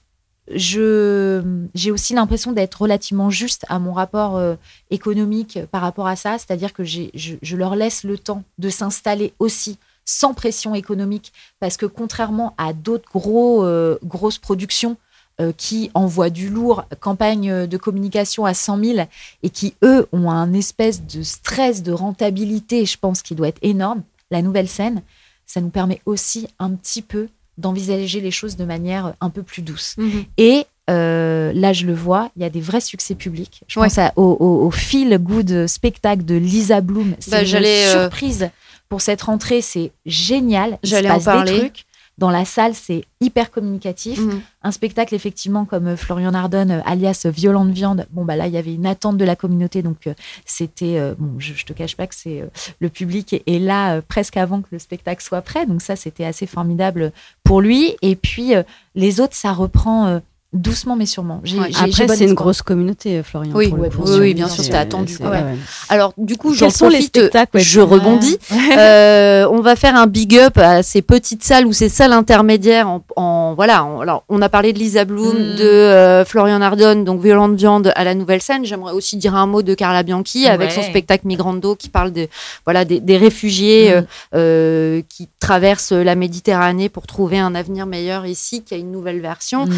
A: Je, j'ai aussi l'impression d'être relativement juste à mon rapport euh, économique par rapport à ça, c'est-à-dire que je leur laisse le temps de s'installer aussi sans pression économique, parce que contrairement à d'autres gros, euh, grosses productions euh, qui envoient du lourd, campagne de communication à 100 000, et qui, eux, ont un espèce de stress de rentabilité, je pense, qui doit être énorme, la nouvelle scène, ça nous permet aussi un petit peu d'envisager les choses de manière un peu plus douce.
C: Mhm.
A: Et euh, là, je le vois, il y a des vrais succès publics. Je
C: Ouais.
A: pense à- au, au, au feel good spectacle de Lisa Bloom. C'est
C: Bah,
A: une
C: euh,
A: surprise pour cette rentrée. C'est génial.
C: En
A: passe
C: parler.
A: des trucs. Dans la salle, c'est hyper communicatif.
C: Mhm.
A: Un spectacle, effectivement, comme euh, Florian Ardonne, euh, alias Violente Viande. Bon, bah là, il y avait une attente de la communauté. Donc, euh, c'était. euh, bon, je, je te cache pas que c'est. euh, le public est, est là euh, presque avant que le spectacle soit prêt. Donc, ça, c'était assez formidable pour lui. Et puis, euh, les autres, ça reprend. Euh, doucement mais sûrement. J'ai-
B: Ouais.
A: j'ai- j'ai
B: Après, c'est une grosse communauté, euh, Florian.
C: Oui,
B: pour le
C: ouais,
B: coup.
C: oui, oui, bien sûr, c'était attendu,
B: ouais.
C: Alors, du coup, j'en
B: Quels sont les
C: profite,
B: spectacles, ouais,
C: je
B: tu-
C: rebondis. Euh, on va faire un big up à ces petites salles ou ces salles intermédiaires. En, en- voilà, en- alors on a parlé de Lisa Bloom,
A: Mm.
C: de euh, Florian Ardon, donc Violente Viande à la Nouvelle Scène. J'aimerais aussi dire un mot de Carla Bianchi avec son spectacle Migrando qui parle de voilà des, des réfugiés
A: Mm.
C: euh, euh, qui traversent la Méditerranée pour trouver un avenir meilleur ici, qui a une nouvelle version.
A: Mm.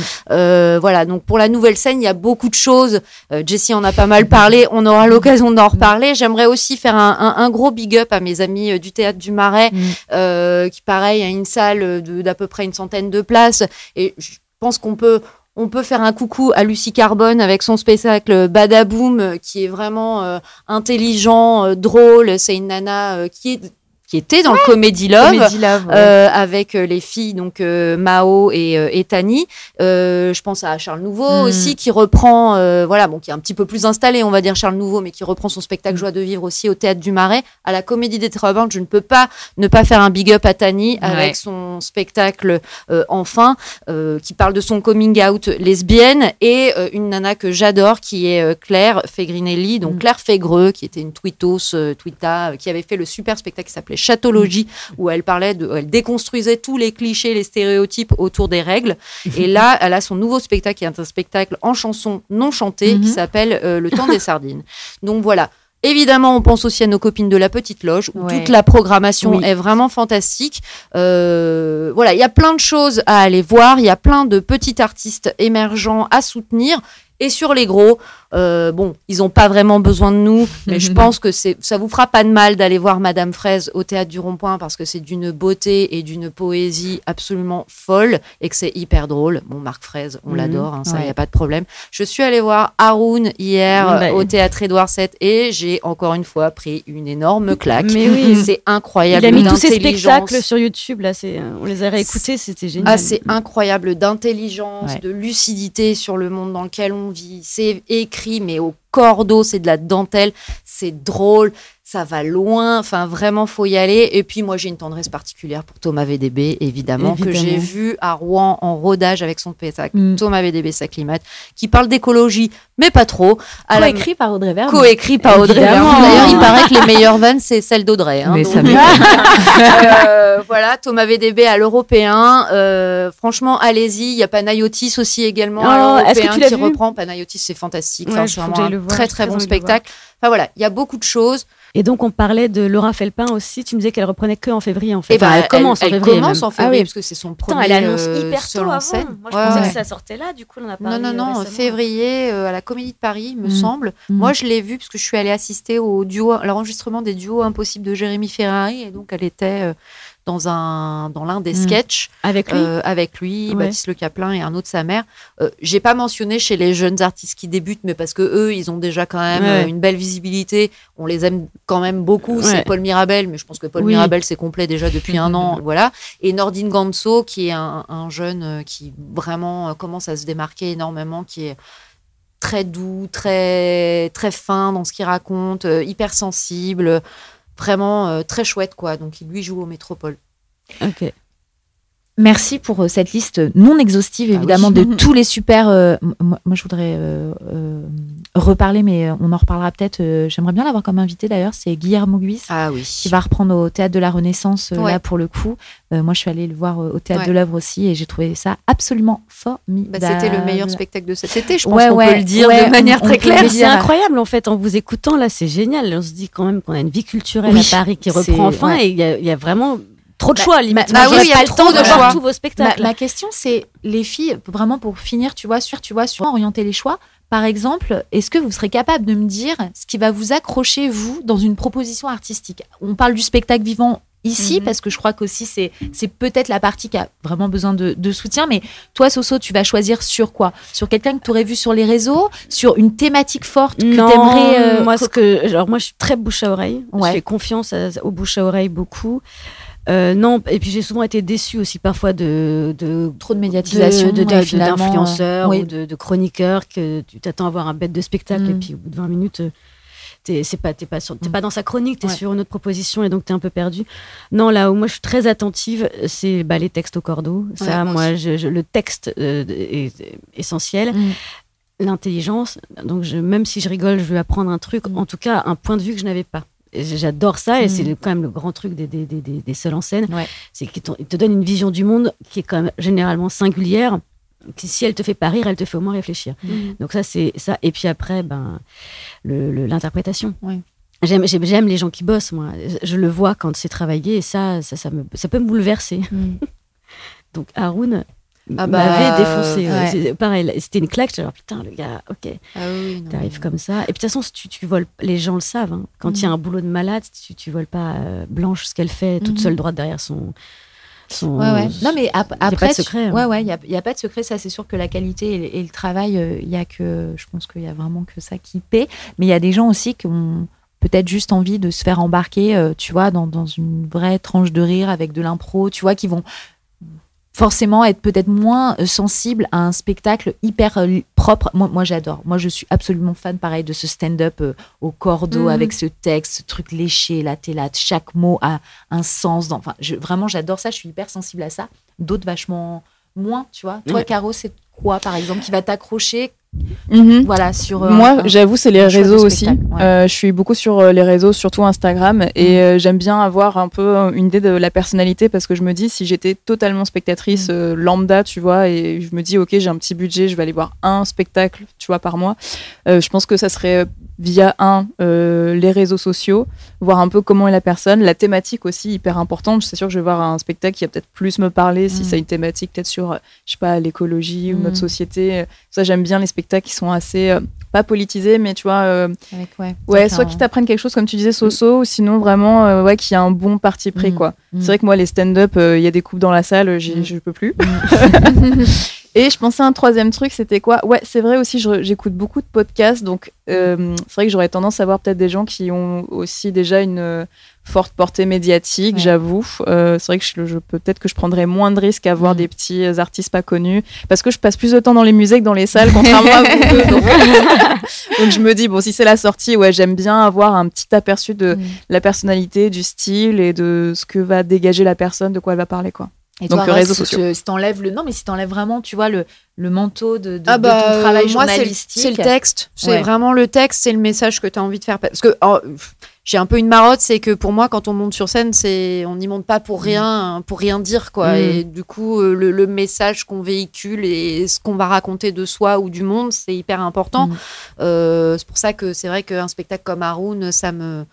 C: Euh, voilà, donc pour la nouvelle scène, il y a beaucoup de choses. Euh, Jessie en a pas mal parlé, on aura l'occasion d'en reparler. J'aimerais aussi faire un, un- un gros big up à mes amis euh, du théâtre du Marais,
A: Mm.
C: euh, qui pareil a une salle d'à peu près une centaine de places. Et je pense qu'on peut on peut faire un coucou à Lucie Carbone avec son spectacle Badaboom, qui est vraiment euh, intelligent, euh, drôle. C'est une nana euh, qui est qui était dans le Comedy Love.
A: Comedy Love, ouais.
C: Euh, avec euh, les filles donc euh, Mao et, et Tani. Euh, je pense à Charles Nouveau
A: Mm.
C: aussi qui reprend, voilà, bon, qui est un petit peu plus installé, on va dire Charles Nouveau, mais qui reprend son spectacle
A: Mm.
C: Joie de vivre aussi au théâtre du Marais, à la Comédie des Trabantes. Je ne peux pas ne pas faire un big up à Tani avec
A: Ouais.
C: son spectacle Enfin, qui parle de son coming out lesbienne et une nana que j'adore qui est Claire Fegrinelli, donc
A: Mm.
C: Claire Fégreux, qui était une tweetos, twita, qui avait fait le super spectacle qui s'appelait Chatologie, où elle parlait de, elle déconstruisait tous les clichés, les stéréotypes autour des règles. Et là, elle a son nouveau spectacle qui est un spectacle en chanson non chantée
A: Mhm.
C: qui s'appelle euh, Le temps des sardines. Donc voilà. Évidemment, on pense aussi à nos copines de la Petite Loge, où
A: Ouais.
C: toute la programmation
A: Oui.
C: est vraiment fantastique. Euh, voilà, il y a plein de choses à aller voir, il y a plein de petits artistes émergents à soutenir. Et sur les gros, euh, bon, ils n'ont pas vraiment besoin de nous, mais je pense que c'est, ça vous fera pas de mal d'aller voir Madame Fraise au théâtre du Rond-Point parce que c'est d'une beauté et d'une poésie absolument folle et que c'est hyper drôle. Bon, Marc Fraise, on
B: Mhm.
C: l'adore, hein, ça, il
A: Ouais.
C: n'y a pas de problème. Je suis allée voir Haroun hier
B: Bah,
C: au théâtre Édouard VII et j'ai encore une fois pris une énorme claque.
B: Mais oui.
C: C'est incroyable.
B: Il a mis tous ses spectacles sur YouTube, là, c'est, on les a réécoutés, c'était génial.
C: Ah, c'est incroyable d'intelligence,
A: Ouais.
C: de lucidité sur le monde dans lequel on vit. C'est écrit, mais au cordeau, c'est de la dentelle, c'est drôle, ça va loin. Enfin, vraiment, faut y aller. Et puis, moi, j'ai une tendresse particulière pour Thomas VDB, évidemment, que j'ai vu à Rouen en rodage avec son spectacle.
A: Mm.
C: Thomas VDB s'acclimate, qui parle d'écologie, mais pas trop. À la-
A: écrit par Audrey Verne.
C: Coécrit par Audrey. Vernon. D'ailleurs, il paraît que les meilleures vannes, c'est celle d'Audrey. hein,
A: Mais
C: donc-
A: ça.
C: Euh, voilà, Thomas VDB à l'européen. Euh, franchement, allez-y. Il y a Panayotis aussi également
B: Oh,
C: à
B: est-ce que
C: l'européen qui reprend. Panayotis, c'est fantastique.
B: Ouais,
C: Enfin,
B: faut
C: c'est vraiment un
B: le voir,
C: très très bon spectacle. Enfin voilà, il y a beaucoup de choses.
B: Et donc, on parlait de Laura Felpin aussi. Tu me disais qu'elle reprenait que en février, en fait.
C: Et
B: Enfin,
C: ben,
B: elle commence en
C: elle
B: février.
C: commence
B: même.
C: en février
B: Ah oui.
C: parce que c'est son
B: Putain,
C: premier
B: elle annonce
C: euh,
B: hyper tôt
C: en
B: avant.
C: scène.
B: Moi, je
C: Ouais,
B: pensais
C: ouais.
B: que ça sortait là, du coup, on en a
C: Non,
B: parlé
C: non, non,
B: récemment.
C: février euh, à la Comédie de Paris, me
A: Mm.
C: semble.
A: Mm.
C: Moi, je l'ai vu parce que je suis allée assister au duo, à l'enregistrement des duos impossibles de Jérémy Ferrari, et donc elle était euh, dans un, dans l'un des
A: Mm.
C: sketchs
B: Avec lui
C: euh, avec lui,
B: Ouais.
C: Baptiste Le Caplin et Arnaud de sa mère. Euh, J'ai pas mentionné chez les jeunes artistes qui débutent, mais parce que eux, ils ont déjà quand même
B: Ouais.
C: euh, une belle visibilité. On les aime quand même beaucoup.
B: Ouais.
C: C'est Paul Mirabel, mais je pense que Paul
B: Oui.
C: Mirabel c'est complet déjà depuis un an, voilà. Et Nordine Ganso, qui est un, un jeune euh, qui vraiment commence à se démarquer énormément, qui est très doux, très très fin dans ce qu'il raconte, hyper sensible, vraiment euh, très chouette quoi. Donc il lui joue au Métropole.
B: Ok.
A: Merci pour euh, cette liste non exhaustive,
C: Ah
A: évidemment,
C: oui.
A: de tous les super. euh, moi, moi, je voudrais euh, euh, reparler, mais on en reparlera peut-être. euh, J'aimerais bien l'avoir comme invité d'ailleurs. C'est Guillermo Guis
C: Ah oui.
A: qui va reprendre au théâtre de la Renaissance
C: Ouais.
A: là pour le coup. Euh, moi, je suis allée le voir euh, au théâtre
C: Ouais.
A: de l'œuvre aussi et j'ai trouvé ça absolument formidable.
C: Bah, C'était le meilleur spectacle de cet été, je pense
A: Ouais,
C: qu'on
A: ouais,
C: peut le dire
A: ouais,
C: de manière
A: on-
C: très claire.
B: C'est incroyable en fait en vous écoutant là, c'est génial. On se dit quand même qu'on a une vie culturelle
A: Oui,
B: à Paris qui reprend enfin
A: ouais.
B: et il y, a- il y a vraiment trop de
A: Bah,
B: choix limite.
A: bah, bah oui, il y a
B: pas le
A: trop
B: temps
A: de
B: de voir tous vos
A: Ma,
B: spectacles.
A: ma question, c'est les filles, vraiment pour finir, tu vois, sur, tu vois, sur orienter les choix. Par exemple, est-ce que vous serez capable de me dire ce qui va vous accrocher, vous, dans une proposition artistique? On parle du spectacle vivant ici,
C: Mhm.
A: parce que je crois qu'aussi c'est c'est peut-être la partie qui a vraiment besoin de, de soutien. Mais toi, Soso, tu vas choisir sur quoi? Sur quelqu'un que tu aurais vu sur les réseaux? Sur une thématique forte que
B: non,
A: t'aimerais euh,
B: moi, ce que, genre, moi, je suis très bouche à oreille.
A: Ouais.
B: Je fais confiance à- au bouche à oreille beaucoup. Euh, non, et puis j'ai souvent été déçue aussi parfois de, de
A: trop de médiatisation,
B: de- d'influenceurs
A: oui.
B: ou de, de chroniqueurs que tu t'attends à voir un bête de spectacle
A: Mm.
B: et puis au bout de 20 minutes. euh, t'es c'est pas t'es pas sur- t'es
A: Mm.
B: pas dans sa chronique, t'es
C: Ouais.
B: sur une autre proposition et donc t'es un peu perdu. Non, là où moi je suis très attentive, c'est bah, les textes au cordeau. Ça,
C: Ouais, moi
B: moi, je- je- le texte euh, est, essentiel.
A: Mm.
B: L'intelligence. Donc je, même si je rigole, je veux apprendre un truc.
A: Mm.
B: En tout cas, un point de vue que je n'avais pas. J'adore ça et
A: Mm.
B: c'est le- quand même le grand truc des, des, des, des- des seuls en scène.
A: Ouais.
B: C'est qu'ils te donnent une vision du monde qui est quand même généralement singulière. Qui, si elle te fait pas rire, elle te fait au moins réfléchir. Donc ça, c'est ça. Et puis après, ben, le- le- l'interprétation. J'aime, j'aime, j'aime les gens qui bossent, moi. Je le vois quand c'est travaillé et ça, ça, ça, me, ça peut me bouleverser.
A: Mm.
B: Donc Haroun
C: Ah bah,
B: m'avait défoncé. ouais.
C: ouais.
B: C'est- pareil, c'était une claque. J'étais putain, le gars, ok,
C: Ah oui,
B: t'arrives comme ça. Et puis de toute façon, tu, tu voles, les gens le savent. hein. Quand il y a
A: Mhm.
B: un boulot de malade, tu, tu voles pas euh, Blanche ce qu'elle fait toute
A: Mhm.
B: seule droite derrière son. son
A: Ouais, ouais. Non, mais ap-
B: pas
A: après,
B: de
A: tu-
B: secret, hein.
A: ouais, ouais, il n'y a, pas de secret. Ça, c'est sûr que la qualité et le, et le travail, euh, il y a que, je pense qu'il y a vraiment que ça qui paie. Mais il y a des gens aussi qui ont peut-être juste envie de se faire embarquer, euh, tu vois, dans, dans une vraie tranche de rire avec de l'impro, tu vois, qui vont forcément être peut-être moins euh, sensibles à un spectacle hyper euh, propre. Moi, moi j'adore. Moi, je suis absolument fan, pareil, de ce stand-up euh, au cordeau
C: Mhm.
A: avec ce texte, ce truc léché, là, t'es là, chaque mot a un sens. Dans, enfin, je- vraiment, j'adore ça. Je suis hyper sensible à ça. D'autres vachement moins, tu vois. Toi. Caro, c'est quoi, par exemple, qui va t'accrocher,
D: Mhm.
A: voilà, sur. euh,
D: Moi, j'avoue, c'est les réseaux aussi.
A: ouais.
D: Euh, je suis beaucoup sur euh, les réseaux, surtout Instagram, et euh, j'aime bien avoir un peu une idée de la personnalité parce que je me dis, si j'étais totalement spectatrice euh, lambda, tu vois, et je me dis, ok, j'ai un petit budget, je vais aller voir un spectacle, tu vois, par mois, je pense que ça serait via un euh, les réseaux sociaux, voir un peu comment est la personne, la thématique aussi hyper importante. C'est sûr que je vais voir un spectacle qui va peut-être plus me parler si
A: Mm.
D: ça a une thématique peut-être sur, euh, je sais pas, l'écologie ou
A: Mm.
D: notre société. Ça, j'aime bien les spectacles qui sont assez euh, pas politisés, mais tu vois. euh,
A: avec, ouais,
D: Ouais, soit qui t'apprennent quelque chose, comme tu disais, Soso, ou sinon vraiment, ouais, qui a un bon parti pris,
A: Mm.
D: quoi.
A: Mm.
D: C'est vrai que moi, les stand-up, il y a des coupes dans la salle,
A: Mm.
D: je peux plus. Et je pensais à un troisième truc, c'était quoi? Ouais, c'est vrai aussi, j'écoute beaucoup de podcasts, donc euh, c'est vrai que j'aurais tendance à voir peut-être des gens qui ont aussi déjà une euh, forte portée médiatique,
A: Ouais.
D: j'avoue. Euh, c'est vrai que je, je- peut-être que je prendrais moins de risques à voir
A: Mm.
D: des petits euh, artistes pas connus, parce que je passe plus de temps dans les musées que dans les salles, contrairement à vous deux. Donc, donc je me dis, bon, si c'est la sortie, ouais, j'aime bien avoir un petit aperçu de
A: Mm.
D: la personnalité, du style et de ce que va dégager la personne, de quoi elle va parler, quoi.
A: Et
D: Donc,
A: toi,
D: réseaux
A: si
D: sociaux.
A: tu- Si t'enlèves le, non, mais si t'enlèves vraiment, tu vois, le, le manteau de, de,
C: Ah
A: de
C: bah,
A: ton travail
C: moi, c'est le-
A: journalistique.
C: c'est le texte. C'est
A: Ouais.
C: vraiment le texte, c'est le message que tu as envie de faire. Parce que oh, j'ai un peu une marotte, c'est que pour moi, quand on monte sur scène, c'est on n'y monte pas pour rien, pour rien dire, quoi.
A: Mm.
C: Et du coup, euh, le, le message qu'on véhicule et ce qu'on va raconter de soi ou du monde, c'est hyper important.
A: Mm.
C: Euh, c'est pour ça que c'est vrai qu'un spectacle comme Haroun, ça me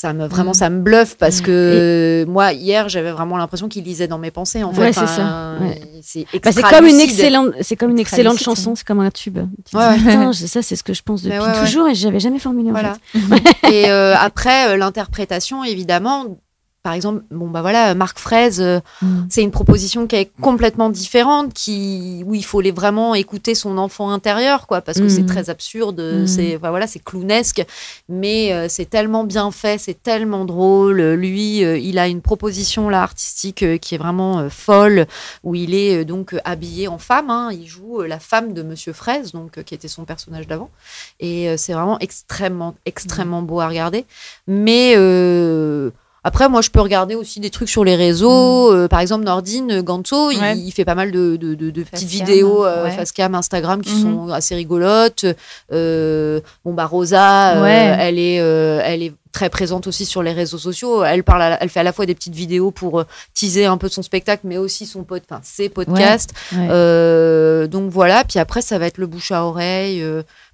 C: ça me vraiment
A: Mm.
C: ça me bluffe parce
A: Mm.
C: que moi hier j'avais vraiment l'impression qu'il lisait dans mes pensées en fait
B: Ouais, c'est
C: Enfin,
B: ça, ouais.
C: c'est
B: Bah, comme une excellente, c'est comme une excellente
A: lucide,
B: chanson, c'est comme un tube. Tu
C: Ouais,
B: dis. Putain, ça c'est ce que je pense depuis toujours et j'avais jamais formulé en fait.
C: Et euh, après, euh, l'interprétation, évidemment, par exemple, bon bah voilà, Marc Fraise, euh,
A: Mm.
C: c'est une proposition qui est complètement différente, qui où il faut les vraiment écouter son enfant intérieur, quoi, parce que c'est
B: Mhm.
C: très absurde,
A: Mhm.
C: c'est enfin, voilà, c'est clownesque, mais euh, c'est tellement bien fait, c'est tellement drôle. Lui, euh, il a une proposition là artistique qui est vraiment folle, où il est donc habillé en femme, hein, il joue la femme de Monsieur Fraise, donc qui était son personnage d'avant, et c'est vraiment extrêmement extrêmement beau à regarder, mais après, moi, je peux regarder aussi des trucs sur les réseaux. Euh, par exemple, Nordine euh, Ganto, il-
D: Ouais.
C: il, fait pas mal de, de, de- de petites vidéos euh,
A: ouais.
C: facecam, Instagram qui
D: Mhm.
C: sont assez rigolotes. Euh, bon, bah, Rosa,
A: Ouais.
C: elle, est, elle est très présente aussi sur les réseaux sociaux. Elle, parle à elle fait à la fois des petites vidéos pour teaser un peu son spectacle, mais aussi son pod, ses podcasts. Donc voilà, puis après ça va être le bouche à oreille.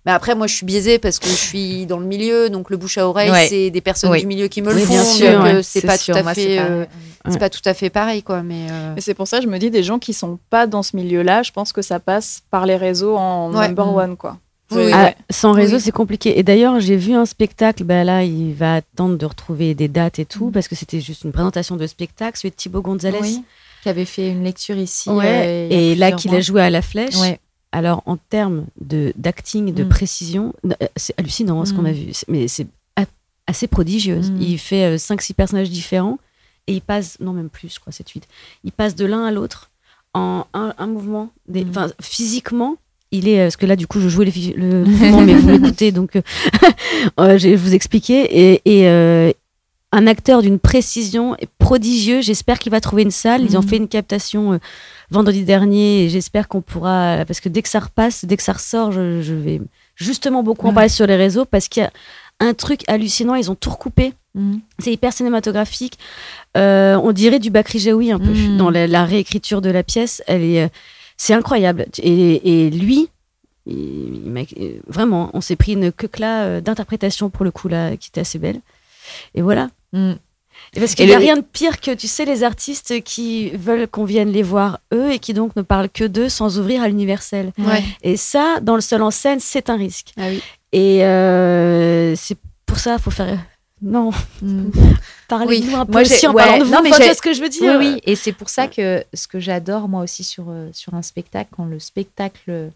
C: Mais après moi je suis biaisée parce que je suis dans le milieu, donc le bouche à oreille
A: Ouais.
C: c'est des personnes
A: Oui.
C: du milieu qui me
B: Oui,
C: le font,
B: bien sûr, ouais.
C: c'est pas
A: sûr,
C: tout à
A: moi,
C: fait,
A: c'est pas-
C: euh,
B: Ouais.
C: pas tout à fait pareil quoi. Mais euh,
D: Et c'est pour ça que je me dis, des gens qui sont pas dans ce milieu-là, je pense que ça passe par les réseaux en
C: Ouais.
D: number
A: Mm.
D: one, quoi.
C: Oui.
B: Ah, sans réseau,
C: Oui.
B: c'est compliqué. Et d'ailleurs, j'ai vu un spectacle. Ben là, il va attendre de retrouver des dates et tout,
A: Mhm.
B: parce que c'était juste une présentation de spectacle. Celui de Thibaut Gonzalez.
A: Oui, qui avait fait une lecture ici.
B: Ouais.
A: euh,
B: et là, qu'il
A: mois.
B: a joué à la flèche.
A: Ouais.
B: Alors, en termes d'acting, de
A: Mm.
B: précision, euh, c'est hallucinant hein, ce qu'on
A: Mm.
B: a vu. Mais c'est assez prodigieux.
A: Mm.
B: Il fait 5-6 personnages différents et il passe, non, même plus, je crois, 7-8. Il passe de l'un à l'autre en un, un mouvement. Des, enfin, Physiquement, il est, parce que là, du coup, je jouais les, le mouvement, mais vous m'écoutez, donc euh, je vais vous expliquer. Et, et un acteur d'une précision prodigieux. J'espère qu'il va trouver une salle. Ils ont mhm. fait une captation vendredi dernier et j'espère qu'on pourra, parce que dès que ça repasse, dès que ça ressort, je, vais justement beaucoup en parler sur les réseaux parce qu'il y a un truc hallucinant. Ils ont tout recoupé. Mhm. C'est hyper cinématographique. Euh, on dirait du Bakri Jaoui un peu mhm. dans la, réécriture de la pièce. Elle est, euh, c'est incroyable. Et, lui, vraiment, on s'est pris une queue là euh, d'interprétation pour le coup là, qui était assez belle. Et voilà. Mhm. parce qu'il n'y a rien de pire que, tu sais, les artistes qui veulent qu'on vienne les voir eux et qui donc ne parlent que d'eux sans ouvrir à l'universel. Et ça, dans le seul en scène, c'est un risque.
C: Ah oui.
B: Et c'est pour ça, il faut faire non. Mm. Parlez-nous un peu moi, aussi en parlant de vous. Non, mais ce que je veux dire?
A: Oui, oui. Et c'est pour ça que ce que j'adore, moi aussi, sur, euh, sur un spectacle, quand le spectacle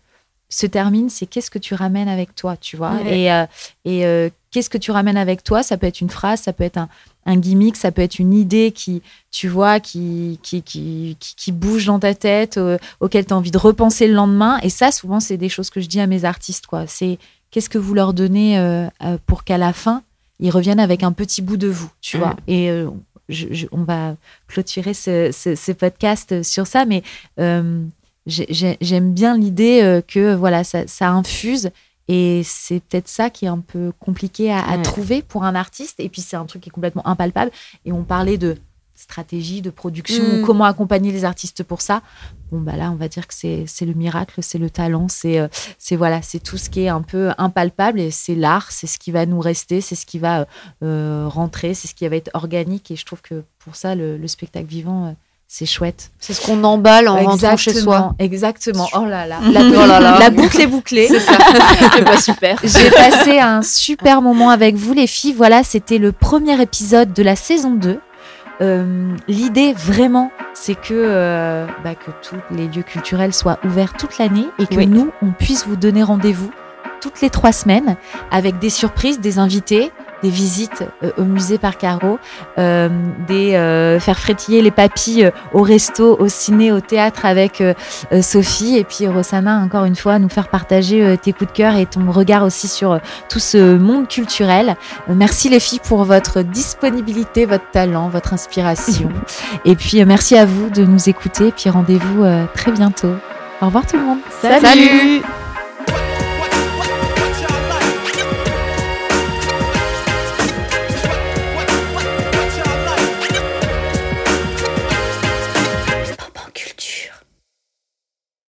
A: se termine, c'est qu'est-ce que tu ramènes avec toi, tu vois? Et, euh, et euh, qu'est-ce que tu ramènes avec toi? Ça peut être une phrase, ça peut être un, un, gimmick, ça peut être une idée qui, tu vois, qui, qui, qui, qui, bouge dans ta tête, auquel tu as envie de repenser le lendemain. Et ça, souvent, c'est des choses que je dis à mes artistes, quoi. C'est qu'est-ce que vous leur donnez pour qu'à la fin, ils reviennent avec un petit bout de vous, tu vois. Et euh, on va clôturer ce, podcast sur ça, mais euh, j'aime bien l'idée euh, que voilà, ça, infuse. Et c'est peut-être ça qui est un peu compliqué à, trouver pour un artiste. Et puis c'est un truc qui est complètement impalpable. Et on parlait de stratégie de production, mm. comment accompagner les artistes pour ça. Bon, bah là, on va dire que c'est le miracle, c'est le talent, euh, c'est voilà, c'est tout ce qui est un peu impalpable et c'est l'art, c'est ce qui va nous rester, c'est ce qui va euh, rentrer, c'est ce qui va être organique. Et je trouve que pour ça, le, spectacle vivant, euh, c'est chouette.
C: C'est ce qu'on emballe en rentrant chez soi.
A: Exactement. Oh là là. La, oh la boucle est bouclée.
C: C'est ça. pas super.
A: J'ai passé un super moment avec vous, les filles. Voilà, c'était le premier épisode de la saison 2. Euh, l'idée vraiment, c'est que, euh, bah, que tous les lieux culturels soient ouverts toute l'année et que nous, on puisse vous donner rendez-vous toutes les trois semaines avec des surprises, des invités, des visites euh, au musée par Caro, euh, des euh, faire frétiller les papilles au resto, au ciné, au théâtre avec Sophie et puis Rosanna encore une fois nous faire partager tes coups de cœur et ton regard aussi sur tout ce monde culturel. merci les filles pour votre disponibilité, votre talent, votre inspiration et puis merci à vous de nous écouter et puis rendez-vous très bientôt. Au revoir tout le monde.
C: Salut